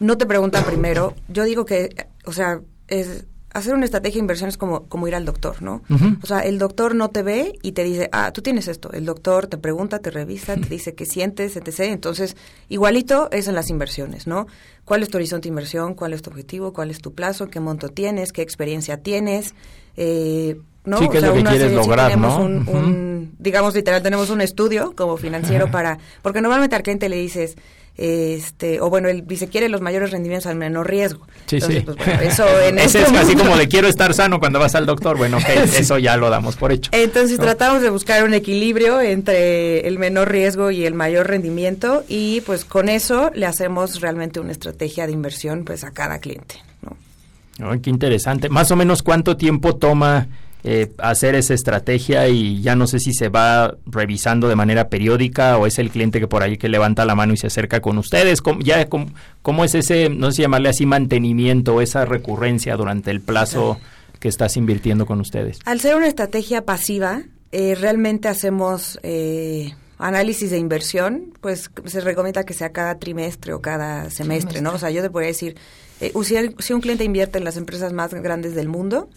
No te preguntan primero, yo digo que, o sea, es hacer una estrategia de inversión es como, como ir al doctor, ¿no? Uh -huh. O sea, el doctor no te ve y te dice, ah, tú tienes esto. El doctor te pregunta, te revisa, te dice qué sientes, etc. Entonces, igualito es en las inversiones, ¿no? ¿Cuál es tu horizonte de inversión? ¿Cuál es tu objetivo? ¿Cuál es tu plazo? ¿Qué monto tienes? ¿Qué experiencia tienes? Eh, ¿no? Sí, ¿qué o sea, es lo que quieres lograr, ¿no? Un, uh -huh. un, digamos, literal, tenemos un estudio como financiero para... Porque normalmente al cliente le dices este o bueno él dice quiere los mayores rendimientos al menor riesgo sí Entonces, sí pues, bueno, eso en ese este es así como de quiero estar sano cuando vas al doctor bueno okay, sí. eso ya lo damos por hecho. Entonces ¿no? tratamos de buscar un equilibrio entre el menor riesgo y el mayor rendimiento y pues con eso le hacemos realmente una estrategia de inversión pues a cada cliente ¿no? Ay, qué interesante. Más o menos cuánto tiempo toma eh, hacer esa estrategia y ya no sé si se va revisando de manera periódica o es el cliente que por ahí que levanta la mano y se acerca con ustedes. ¿Cómo, ya, cómo, cómo es ese, no sé si llamarle así, mantenimiento, esa recurrencia durante el plazo que estás invirtiendo con ustedes? Al ser una estrategia pasiva, eh, realmente hacemos... Eh, análisis de inversión, pues se recomienda que sea cada trimestre o cada semestre, trimestre. ¿no? O sea, yo te podría decir, eh, si, si un cliente invierte en las empresas más grandes del mundo,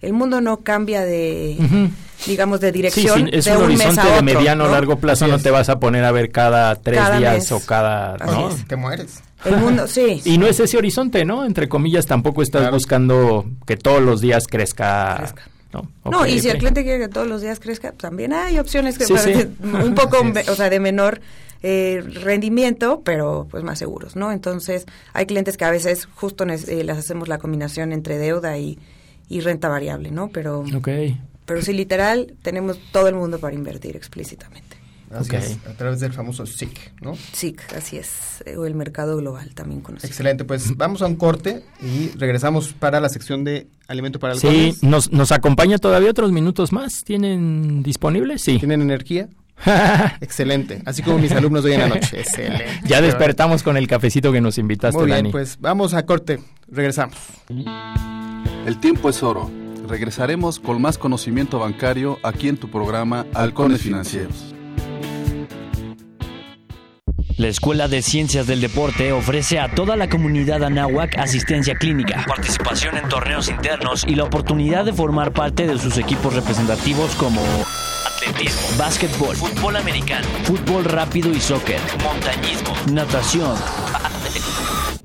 el mundo no cambia de, uh -huh. digamos, de dirección. Sí, sí, es de un, un horizonte mes a de otro, mediano ¿no? largo plazo, no te vas a poner a ver cada tres Cada días mes. o cada. ¿no? Te mueres. El mundo, sí. Y no es ese horizonte, ¿no? Entre comillas, tampoco estás claro. buscando que todos los días crezca. crezca. No, okay, no, y si okay. el cliente quiere que todos los días crezca, también hay opciones que Sí, sí. un poco, o sea, de menor eh, rendimiento, pero pues más seguros, ¿no? Entonces, hay clientes que a veces justo eh, les hacemos la combinación entre deuda y, y renta variable, ¿no? Pero, okay. pero sí, literal, tenemos todo el mundo para invertir explícitamente. Así es, a través del famoso SIC, ¿no? SIC, así es, o el mercado global también conocido. Excelente, pues vamos a un corte y regresamos para la sección de alimento para el Sí, nos, nos acompaña todavía otros minutos más. ¿Tienen disponibles? Sí. ¿Tienen energía? Excelente, así como mis alumnos de hoy en la noche. Excelente. Ya despertamos con el cafecito que nos invitaste, Muy bien, Dani. pues vamos a corte, regresamos. El tiempo es oro. Regresaremos con más conocimiento bancario aquí en tu programa Halcones Financieros. La Escuela de Ciencias del Deporte ofrece a toda la comunidad anáhuac asistencia clínica, participación en torneos internos y la oportunidad de formar parte de sus equipos representativos como atletismo, básquetbol, fútbol americano, fútbol rápido y soccer, montañismo, natación,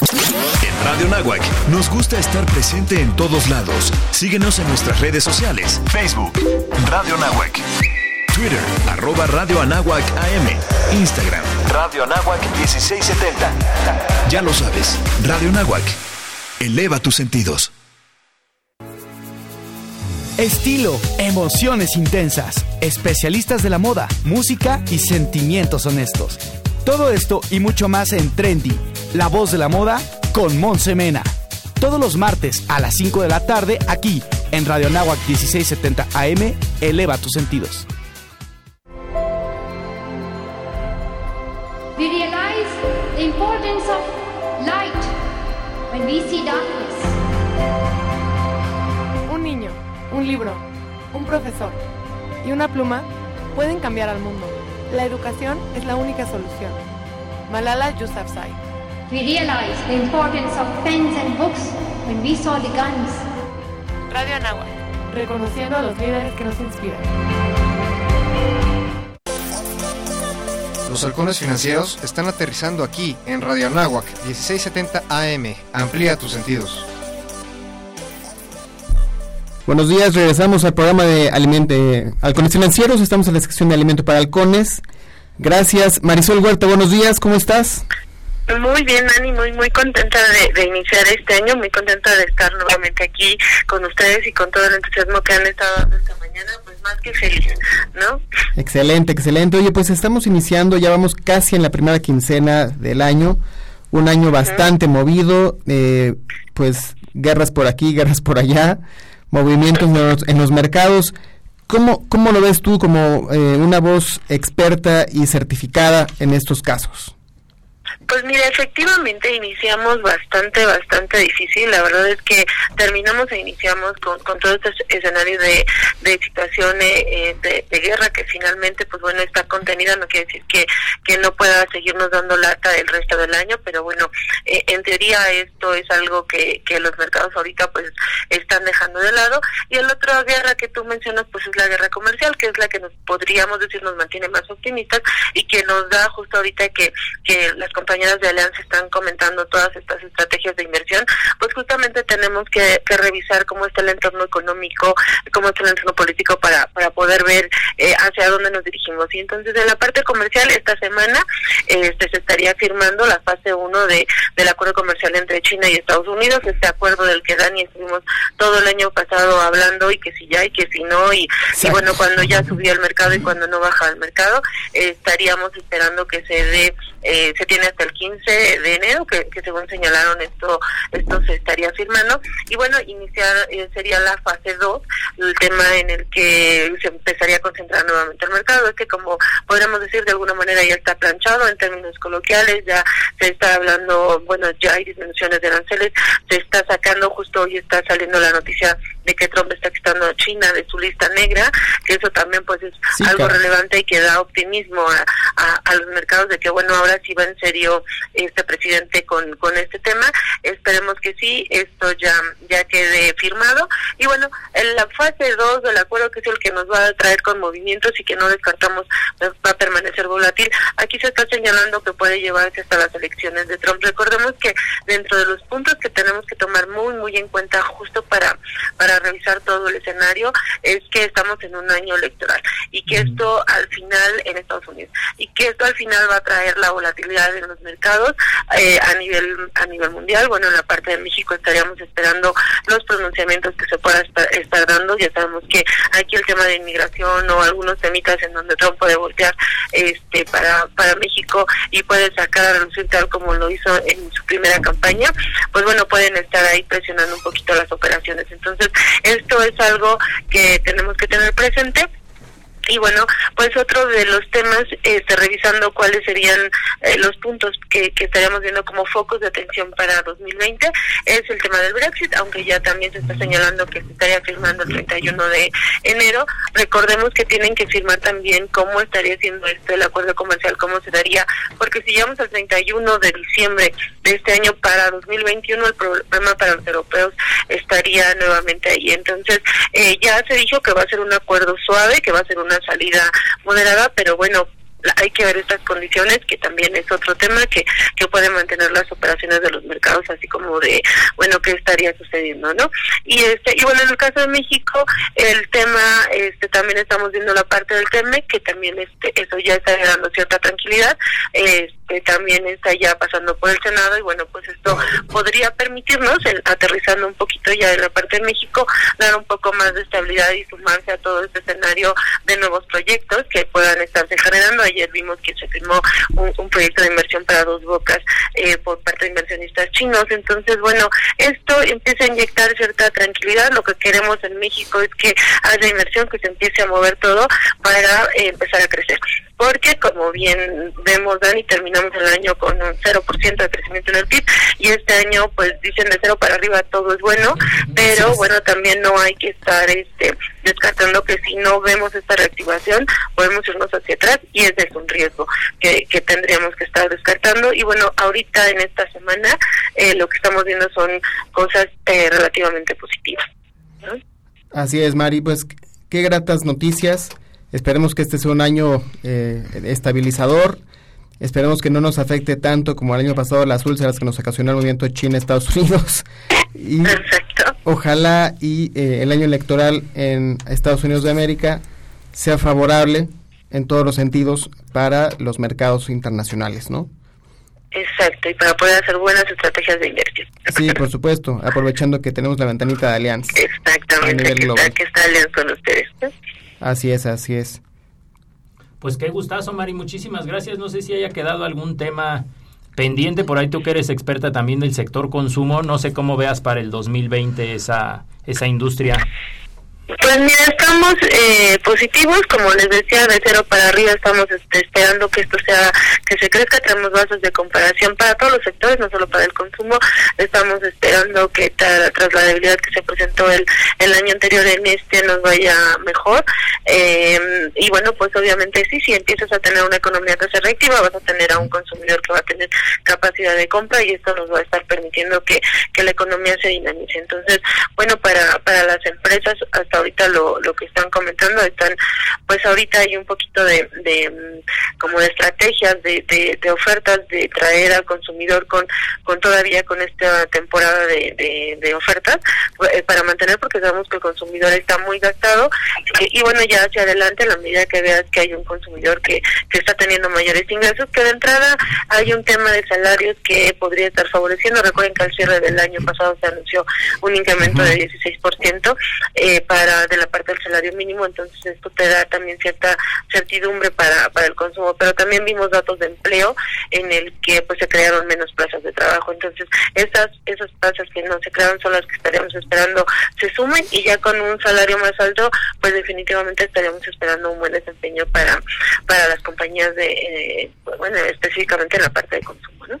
En Radio Nahuac nos gusta estar presente en todos lados. Síguenos en nuestras redes sociales. Facebook, Radio Nahuac. Twitter, arroba Radio Anáhuac AM. Instagram, Radio Anáhuac 1670. Ya lo sabes, Radio Nahuac. Eleva tus sentidos. Estilo, emociones intensas, especialistas de la moda, música y sentimientos honestos. Todo esto y mucho más en Trendy, la voz de la moda con Monse Mena. Todos los martes a las 5 de la tarde aquí en Radio Nahuac 1670 AM, eleva tus sentidos. We realize the importance of light when we see darkness. Un niño, un libro, un profesor y una pluma pueden cambiar al mundo. La educación es la única solución. Malala Yousafzai. We realize the importance of pens and books when we saw the guns. Radio Anáhuac, reconociendo a los líderes que nos inspiran. Los halcones financieros están aterrizando aquí en Radio Anáhuac 1670 AM. Amplía tus sentidos. Buenos días, regresamos al programa de alimento, eh, Halcones Financieros, estamos en la sección de alimento para halcones. Gracias, Marisol Huerta, buenos días, ¿cómo estás? Muy bien, Dani, muy muy contenta de, de, iniciar este año, muy contenta de estar nuevamente aquí con ustedes y con todo el entusiasmo que han estado dando esta mañana, pues más que feliz, ¿no? Excelente, excelente. Oye, pues estamos iniciando, ya vamos casi en la primera quincena del año, un año bastante uh -huh. movido, eh, pues guerras por aquí, guerras por allá, movimientos en los, en los mercados. ¿Cómo, ¿Cómo lo ves tú como eh, una voz experta y certificada en estos casos? Pues mira, efectivamente iniciamos bastante, bastante difícil. La verdad es que terminamos e iniciamos con, con todo este escenario de, de situación eh, de, de, guerra que finalmente, pues bueno, está contenida. No quiere decir que, que no pueda seguirnos dando lata el resto del año, pero bueno, eh, en teoría esto es algo que, que los mercados ahorita pues están dejando de lado. Y la otra guerra que tú mencionas, pues es la guerra comercial, que es la que nos podríamos decir nos mantiene más optimistas y que nos da justo ahorita que, que las compañías de Alianza están comentando todas estas estrategias de inversión, pues justamente tenemos que, que revisar cómo está el entorno económico, cómo está el entorno político para, para poder ver eh, hacia dónde nos dirigimos. Y entonces en la parte comercial esta semana este, se estaría firmando la fase 1 de, del acuerdo comercial entre China y Estados Unidos, este acuerdo del que Dani estuvimos todo el año pasado hablando y que si ya y que si no, y, y bueno, cuando ya subió el mercado y cuando no baja el mercado, eh, estaríamos esperando que se dé, eh, se tiene hasta el 15 de enero, que, según señalaron esto esto se estaría firmando. Y bueno, iniciar eh, sería la fase 2, el tema en el que se empezaría a concentrar nuevamente el mercado. Es que como podríamos decir, de alguna manera ya está planchado en términos coloquiales, ya se está hablando, bueno, ya hay disminuciones de aranceles, se está sacando, justo hoy está saliendo la noticia de que Trump está quitando a China de su lista negra, que eso también pues es algo relevante y que da optimismo a, a, los mercados de que bueno, ahora sí va en serio este presidente con, con este tema. Esperemos que sí, esto ya, ya quede firmado. Y bueno, en la fase 2 del acuerdo, que es el que nos va a traer con movimientos y que no descartamos va a permanecer volátil, aquí se está señalando que puede llevarse hasta las elecciones de Trump. Recordemos que dentro de los puntos que tenemos que tomar muy, muy en cuenta justo para, para revisar todo el escenario es que estamos en un año electoral y que esto al final en Estados Unidos y que esto al final va a traer la volatilidad en los mercados eh, a nivel a nivel mundial. Bueno, en la parte de México estaríamos esperando los pronunciamientos que se puedan estar, dando. Ya sabemos que aquí el tema de inmigración o algunos temitas en donde Trump puede voltear este para para México y puede sacar a relucir tal como lo hizo en su primera campaña, pues bueno, pueden estar ahí presionando un poquito las operaciones. Entonces, esto es algo que tenemos que tener presente y bueno, pues otro de los temas, este, revisando cuáles serían eh, los puntos que, que, estaríamos viendo como focos de atención para 2020, es el tema del Brexit, aunque ya también se está señalando que se estaría firmando el 31 de enero. Recordemos que tienen que firmar también cómo estaría siendo esto el acuerdo comercial, cómo se daría, porque si llegamos al 31 de diciembre de este año para 2021, el problema para los europeos estaría nuevamente ahí. Entonces, eh, ya se dijo que va a ser un acuerdo suave, que va a ser una salida moderada, pero bueno, hay que ver estas condiciones, que también es otro tema que, que puede mantener las operaciones de los mercados, así como de, bueno, qué estaría sucediendo, ¿no? Y este y bueno, en el caso de México, el tema, este también estamos viendo la parte del TEME, que también este eso ya está dando cierta tranquilidad, este también está ya pasando por el Senado, y bueno, pues esto podría permitirnos, aterrizando un poquito ya en la parte de México, dar un poco más de estabilidad y sumarse a todo este escenario de nuevos proyectos que puedan estarse generando ayer vimos que se firmó un, proyecto de inversión para dos bocas eh, por parte de inversionistas chinos. Entonces, bueno, esto empieza a inyectar cierta tranquilidad. Lo que queremos en México es que haya inversión, que se empiece a mover todo para eh, empezar a crecer porque como bien vemos Dani terminamos el año con un 0% de crecimiento en el PIB y este año pues dicen de cero para arriba todo es bueno pero bueno también no hay que estar este descartando que si no vemos esta reactivación podemos irnos hacia atrás y ese es un riesgo que, que tendríamos que estar descartando. Y bueno ahorita en esta semana eh, lo que estamos viendo son cosas eh, relativamente positivas Así es Mari pues qué gratas noticias Esperemos que este sea un año eh, estabilizador. Esperemos que no nos afecte tanto como el año pasado las úlceras que nos ocasionó el movimiento China-Estados Unidos. Y Ojalá y eh, el año electoral en Estados Unidos de América sea favorable en todos los sentidos para los mercados internacionales, ¿no? Exacto, y para poder hacer buenas estrategias de inversión. Sí, por supuesto, aprovechando que tenemos la ventanita de alianza. Exactamente, que está, que está alianza con ustedes. Así es, así es. Pues qué gustazo, Mari, muchísimas gracias. No sé si haya quedado algún tema pendiente por ahí tú que eres experta también del sector consumo, no sé cómo veas para el 2020 esa esa industria. Pues mira, estamos eh, positivos, como les decía, de cero para arriba estamos este, esperando que esto sea, que se crezca, tenemos bases de comparación para todos los sectores, no solo para el consumo, estamos esperando que tras la debilidad que se presentó el, el año anterior en este nos vaya mejor, eh, y bueno, pues obviamente sí, si empiezas a tener una economía que se reactiva, vas a tener a un consumidor que va a tener capacidad de compra y esto nos va a estar permitiendo que, que la economía se dinamice. Entonces, bueno, para, para las empresas, hasta ahorita lo, lo que están comentando, están, pues ahorita hay un poquito de, de mm, como de estrategias, de, de, ofertas, de traer al consumidor con, con todavía con esta temporada de, de, ofertas eh, para mantener, porque sabemos que el consumidor está muy gastado y, bueno, ya hacia adelante, a la medida que veas que hay un consumidor que, que está teniendo mayores ingresos, que de entrada hay un tema de salarios que podría estar favoreciendo. Recuerden que al cierre del año pasado se anunció un incremento de 16% eh, para de la parte del salario mínimo, entonces esto te da también cierta certidumbre para, para el consumo, pero también vimos datos de empleo en el que pues se crearon menos plazas de trabajo, entonces esas esas plazas que no se crearon son las que estaríamos esperando se sumen y ya con un salario más alto, pues definitivamente estaríamos esperando un buen desempeño para para las compañías de eh, bueno, específicamente en la parte de consumo, ¿no?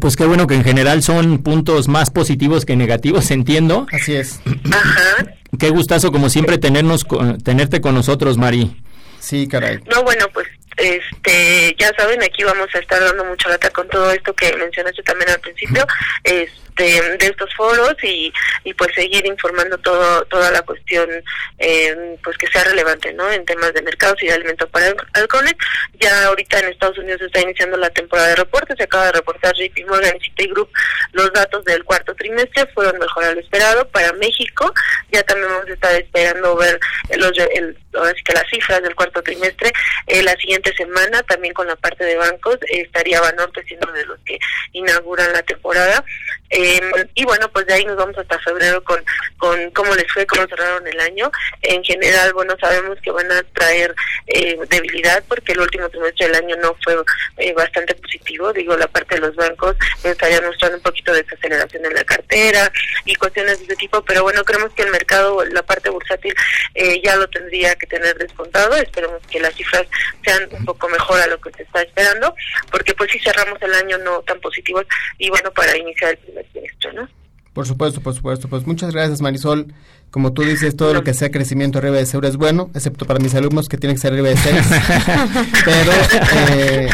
Pues qué bueno que en general son puntos más positivos que negativos, entiendo. Así es. Ajá. Qué gustazo como siempre tenernos tenerte con nosotros, Mari. Sí, caray. No, bueno, pues este, ya saben, aquí vamos a estar dando mucha lata con todo esto que mencionaste también al principio. Este, de, estos foros y, y pues seguir informando todo toda la cuestión eh, pues que sea relevante no en temas de mercados y de alimentos para halcones. Ya ahorita en Estados Unidos está iniciando la temporada de reportes. Se acaba de reportar JP Morgan y Citigroup los datos del cuarto trimestre fueron mejor a lo esperado para México. Ya también vamos a estar esperando ver los el, que las cifras del cuarto trimestre. Eh, la siguiente semana también con la parte de bancos estaría Banorte siendo de los que inauguran la temporada. Eh, y bueno, pues de ahí nos vamos hasta febrero con, con cómo les fue, cómo cerraron el año. En general, bueno, sabemos que van a traer eh, debilidad porque el último trimestre del año no fue eh, bastante positivo. Digo, la parte de los bancos estaría mostrando un poquito de desaceleración en la cartera y cuestiones de ese tipo, pero bueno, creemos que el mercado, la parte bursátil, eh, ya lo tendría que tener descontado. Esperemos que las cifras sean un poco mejor a lo que se está esperando, porque pues si cerramos el año no tan positivos y bueno, para iniciar el primer Por supuesto, por supuesto. Pues muchas gracias, Marisol. Como tú dices, todo lo que sea crecimiento arriba de cero es bueno, excepto para mis alumnos que tienen que ser arriba de seis. Pero eh,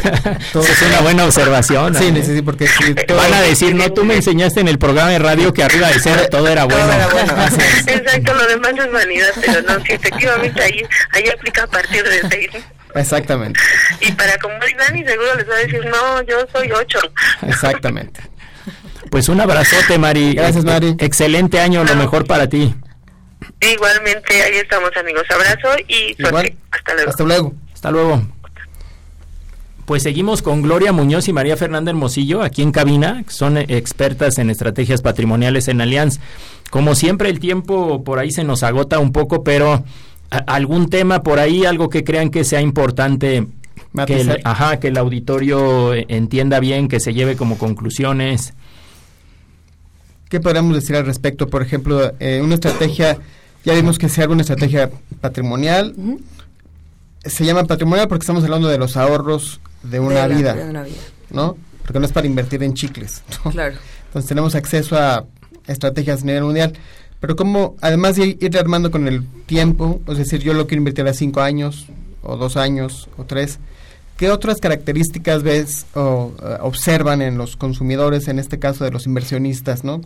es una buena observación. Sí, sí, sí, porque van a decir, no, tú me enseñaste en el programa de radio que arriba de cero todo era bueno. Exacto, lo demás es vanidad, pero no, si efectivamente ahí, ahí aplica a partir de seis. Exactamente. Y para como es Dani, seguro les va a decir, no, yo soy ocho. Exactamente. Pues un abrazote, Mari. Gracias, Mari. Excelente año, lo mejor para ti. Igualmente, ahí estamos, amigos. Abrazo y suerte. Hasta luego. Hasta luego. Hasta luego. Pues seguimos con Gloria Muñoz y María Fernanda Hermosillo aquí en cabina, son expertas en estrategias patrimoniales en Allianz. Como siempre el tiempo por ahí se nos agota un poco, pero algún tema por ahí, algo que crean que sea importante que el, ajá, que el auditorio entienda bien, que se lleve como conclusiones. ¿Qué podríamos decir al respecto? Por ejemplo, eh, una estrategia, ya vimos que sea una estrategia patrimonial. Se llama patrimonial porque estamos hablando de los ahorros de una, vida, ¿no? Porque no es para invertir en chicles. Claro. Entonces tenemos acceso a estrategias a nivel mundial. Pero como, además de ir armando con el tiempo, es decir, yo lo quiero invertir a cinco años, o dos años, o tres, ¿Qué otras características ves o eh, observan en los consumidores, en este caso de los inversionistas, ¿no?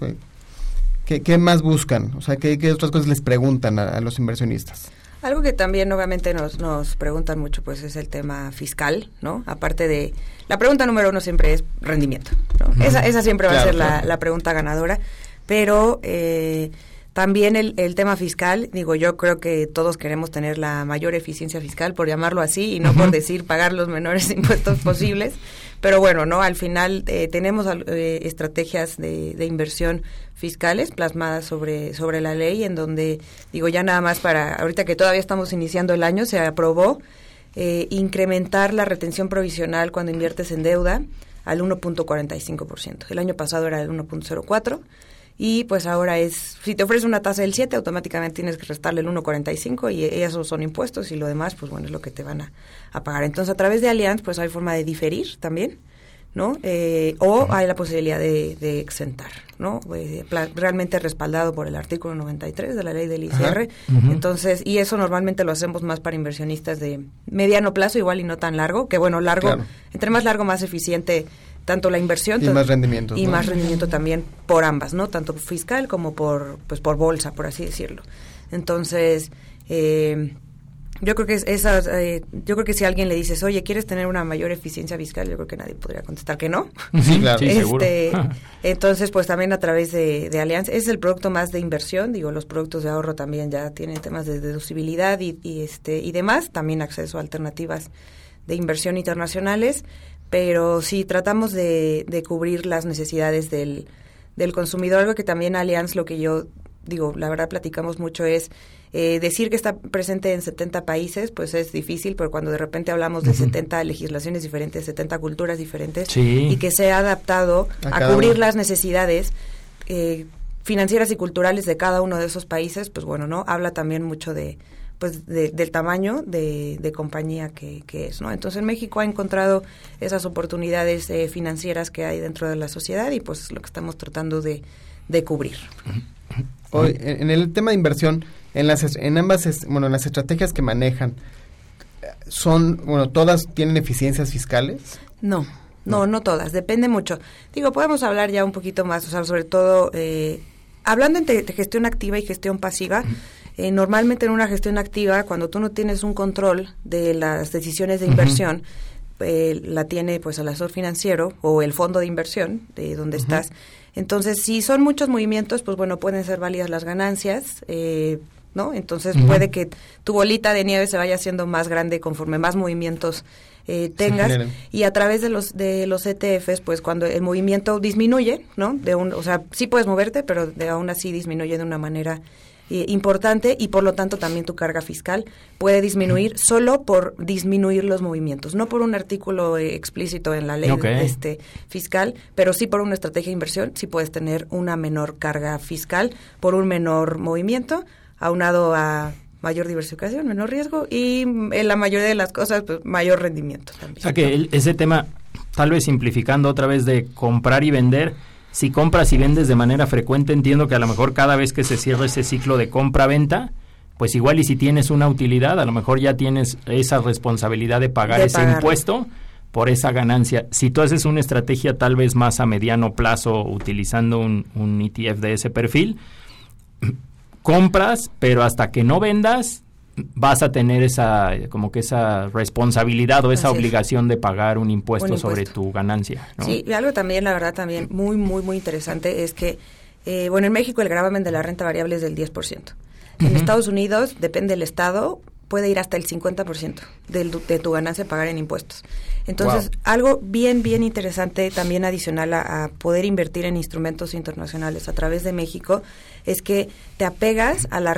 ¿Qué, más buscan? O sea, ¿qué, otras cosas les preguntan a, los inversionistas? Algo que también obviamente nos, nos preguntan mucho pues es el tema fiscal, ¿no? Aparte de... La pregunta número uno siempre es rendimiento, ¿no? esa, esa siempre va a ser la, la, pregunta ganadora, pero... Eh, también el, el, tema fiscal, digo, yo creo que todos queremos tener la mayor eficiencia fiscal, por llamarlo así, y no por decir pagar los menores impuestos posibles. Pero bueno, no, al final eh, tenemos eh, estrategias de, de, inversión fiscales plasmadas sobre, sobre la ley, en donde, digo, ya nada más para, ahorita que todavía estamos iniciando el año, se aprobó eh, incrementar la retención provisional cuando inviertes en deuda al 1.45%. El año pasado era el 1.04% y pues ahora es, si te ofrece una tasa del 7, automáticamente tienes que restarle el 1.45 y esos son impuestos y lo demás, pues bueno, es lo que te van a, pagar. Entonces, a través de Allianz, pues hay forma de diferir también, ¿no? Eh, o hay la posibilidad de, exentar, ¿no? Eh, realmente respaldado por el artículo 93 de la ley del ICR. Entonces, y eso normalmente lo hacemos más para inversionistas de mediano plazo, igual y no tan largo, que bueno, largo, entre más largo, más eficiente tanto la inversión y más rendimiento y más rendimiento también por ambas no tanto fiscal como por pues por bolsa por así decirlo entonces eh, yo creo que esas, eh, yo creo que si a alguien le dices, oye, ¿quieres tener una mayor eficiencia fiscal? Yo creo que nadie podría contestar que no. Sí, claro. Este, entonces, pues también a través de, de Alianza, es el producto más de inversión, digo, los productos de ahorro también ya tienen temas de deducibilidad y, y este y demás, también acceso a alternativas de inversión internacionales, pero sí tratamos de, de cubrir las necesidades del, del consumidor. Algo que también Allianz, lo que yo digo, la verdad platicamos mucho es eh, decir que está presente en 70 países, pues es difícil, pero cuando de repente hablamos de 70 legislaciones diferentes, 70 culturas diferentes, y que se ha adaptado a, cubrir las necesidades eh, financieras y culturales de cada uno de esos países, pues bueno, ¿no? Habla también mucho de pues del tamaño de, compañía que, es, ¿no? Entonces México ha encontrado esas oportunidades eh, financieras que hay dentro de la sociedad y pues lo que estamos tratando de, cubrir. Hoy, en el tema de inversión, en las en ambas bueno, en las estrategias que manejan son, bueno, todas tienen eficiencias fiscales? No. No, no todas, depende mucho. Digo, podemos hablar ya un poquito más, o sea, sobre todo, eh, hablando entre gestión activa y gestión pasiva, eh, normalmente en una gestión activa, cuando tú no tienes un control de las decisiones de inversión, eh, la tiene pues el asesor financiero o el fondo de inversión de donde estás. Entonces, si son muchos movimientos, pues bueno, pueden ser válidas las ganancias, ¿no? Entonces puede que tu bolita de nieve se vaya haciendo más grande conforme más movimientos eh, tengas. y a través de los de los ETFs pues cuando el movimiento disminuye no de un o sea sí puedes moverte pero de aún así disminuye de una manera eh, importante y por lo tanto también tu carga fiscal puede disminuir solo por disminuir los movimientos no por un artículo eh, explícito en la ley este fiscal pero sí por una estrategia de inversión sí puedes tener una menor carga fiscal por un menor movimiento aunado a mayor diversificación, menor riesgo y en la mayoría de las cosas, pues, mayor rendimiento también. O sea que ese tema, tal vez simplificando otra vez de comprar y vender, si compras y vendes de manera frecuente, entiendo que a lo mejor cada vez que se cierra ese ciclo de compra-venta, pues igual y si tienes una utilidad, a lo mejor ya tienes esa responsabilidad de pagar ese impuesto por esa ganancia. Si tú haces una estrategia tal vez más a mediano plazo utilizando un, un ETF de ese perfil, compras, pero hasta que no vendas vas a tener esa como que esa responsabilidad o esa obligación de pagar un impuesto, sobre tu ganancia. Sí, y algo también, la verdad, también muy, muy, muy interesante es que, eh, bueno, en México el gravamen de la renta variable es del 10%. En Estados Unidos, depende del estado, puede ir hasta el 50% de, de tu ganancia pagar en impuestos. Entonces, algo bien, bien interesante también adicional a, poder invertir en instrumentos internacionales a través de México es que te apegas a la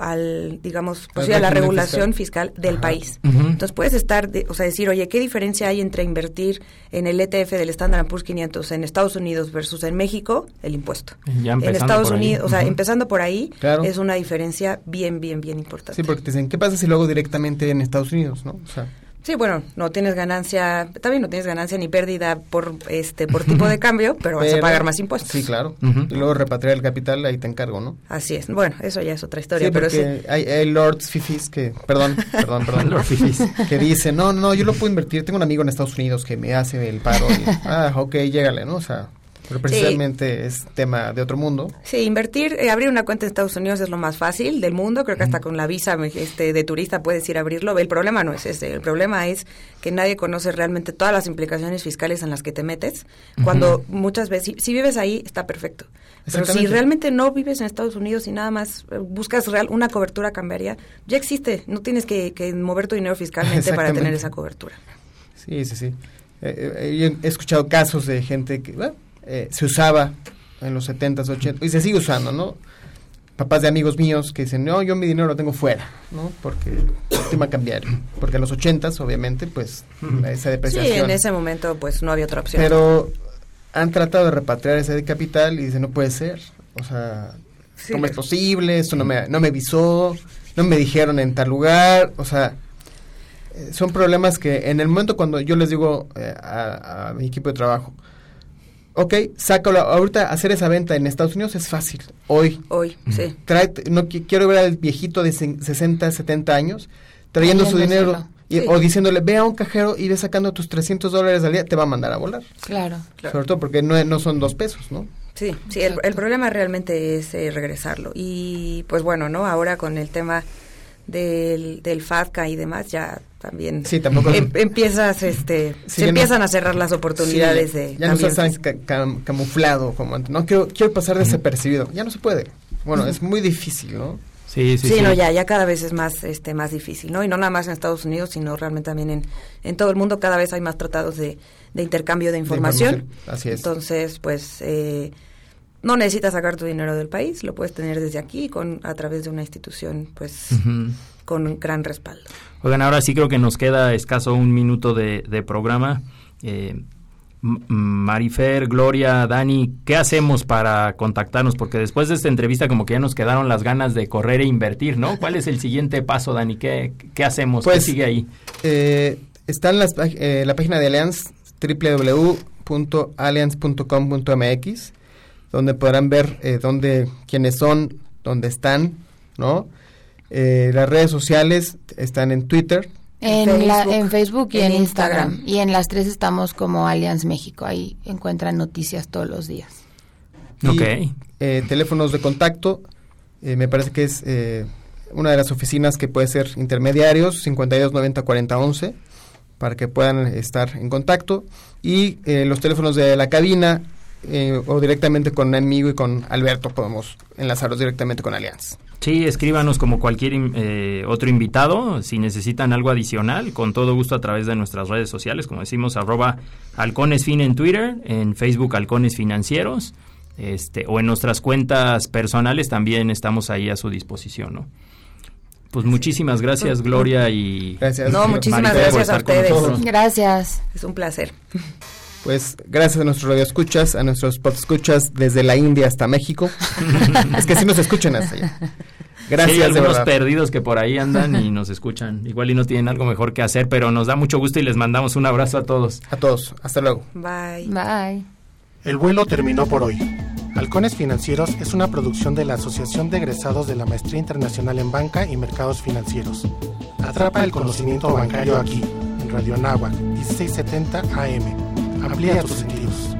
al digamos pues a la regulación fiscal, del país. Entonces puedes estar, o sea, decir, oye, ¿qué diferencia hay entre invertir en el ETF del Standard Poor's 500 en Estados Unidos versus en México? El impuesto. en Estados Unidos, o sea, empezando por ahí, es una diferencia bien, bien, bien importante. Sí, porque te dicen, ¿qué pasa si luego directamente en Estados Unidos, no? O sea, Sí, bueno, no tienes ganancia, también no tienes ganancia ni pérdida por este por tipo de cambio, pero, vas a pagar más impuestos. Sí, claro. Y luego repatriar el capital, ahí te encargo, ¿no? Así es. Bueno, eso ya es otra historia, pero sí. Hay, hay, lords fifis que, perdón, perdón, perdón, lord fifis, que dicen, no, no, yo lo puedo invertir. Tengo un amigo en Estados Unidos que me hace el paro. Y, ah, ok, llégale, ¿no? O sea, pero precisamente es tema de otro mundo. Sí, invertir, eh, abrir una cuenta en Estados Unidos es lo más fácil del mundo. Creo que hasta con la visa este, de turista puedes ir a abrirlo. El problema no es ese. El problema es que nadie conoce realmente todas las implicaciones fiscales en las que te metes. Cuando muchas veces, si, vives ahí, está perfecto. Pero si realmente no vives en Estados Unidos y nada más eh, buscas real, una cobertura cambiaria, ya existe. No tienes que, mover tu dinero fiscalmente para tener esa cobertura. Sí, sí, sí. Eh, he escuchado casos de gente que, eh, se usaba en los 70s, 80 y se sigue usando, ¿no? Papás de amigos míos que dicen, no, yo mi dinero lo tengo fuera, ¿no? Porque el tema cambiar. Porque en los 80s, obviamente, pues, esa depreciación. Sí, en ese momento, pues, no había otra opción. Pero han tratado de repatriar ese capital y dicen, no puede ser. O sea, ¿cómo es posible? Esto no me, no me avisó, no me dijeron en tal lugar. O sea, eh, son problemas que en el momento cuando yo les digo eh, a, a mi equipo de trabajo, ok, sácalo. Ahorita hacer esa venta en Estados Unidos es fácil. Hoy. Hoy, sí. Trae, no quiero ver al viejito de 60, 70 años trayendo su dinero. O diciéndole, ve a un cajero y ve sacando tus 300 dólares al día, te va a mandar a volar. Claro. Sobre todo porque no, no son dos pesos, ¿no? Sí, sí, el, el problema realmente es eh, regresarlo. Y pues bueno, ¿no? Ahora con el tema del, del FATCA y demás, ya también sí, tampoco em, empiezas este se empiezan a cerrar las oportunidades de ya no estás camuflado como antes no quiero quiero pasar desapercibido. Ya no se puede. Bueno es muy difícil no sí sí sí, no ya ya cada vez es más este más difícil no y no nada más en Estados Unidos sino realmente también en, en todo el mundo cada vez hay más tratados de, de intercambio de información. así es. Entonces pues eh, no necesitas sacar tu dinero del país, lo puedes tener desde aquí con a través de una institución pues con un gran respaldo. Oigan, ahora sí creo que nos queda escaso un minuto de, programa. Eh, Marifer, Gloria, Dani, ¿qué hacemos para contactarnos? Porque después de esta entrevista como que ya nos quedaron las ganas de correr e invertir, ¿no? ¿Cuál es el siguiente paso, Dani? ¿Qué, qué hacemos? ¿Qué Pues, sigue ahí? Eh, está en las eh, la página de Allianz www.allianz.com.mx donde podrán ver eh, dónde, quiénes son, dónde están, ¿no? Eh, las redes sociales están en Twitter, En, la- Facebook, en Facebook y en en Instagram. Instagram. Y en las tres estamos como Allianz México. Ahí encuentran noticias todos los días. Y, Ok. eh, teléfonos de contacto, eh, me parece que es eh, una de las oficinas que puede ser intermediarios, 52 90 40 11, para que puedan estar en contacto. Y eh, los teléfonos de la cabina, eh, o directamente con amigo y con Alberto, podemos enlazarlos directamente con Allianz. Sí, escríbanos como cualquier eh, otro invitado, si necesitan algo adicional, con todo gusto a través de nuestras redes sociales, como decimos, arroba halconesfin en Twitter, en Facebook halcones financieros, este, o en nuestras cuentas personales también estamos ahí a su disposición, ¿no? Pues muchísimas gracias Gloria y Gracias. No, muchísimas gracias a ustedes. Gracias. Es un placer. Pues gracias a nuestros radioescuchas, a nuestros escuchas desde la India hasta México. es que sí nos escuchan hasta allá. Sí, hay Gracias, de algunos perdidos que por ahí andan y nos escuchan. Igual y no tienen algo mejor que hacer, pero nos da mucho gusto y les mandamos un abrazo a todos. A todos. Hasta luego. Bye. Bye. El vuelo terminó por hoy. Halcones Financieros es una producción de la Asociación de Egresados de la Maestría Internacional en Banca y Mercados Financieros. Atrapa el conocimiento bancario aquí, en Radio Anáhuac, 1670 AM. Amplía tus sentidos.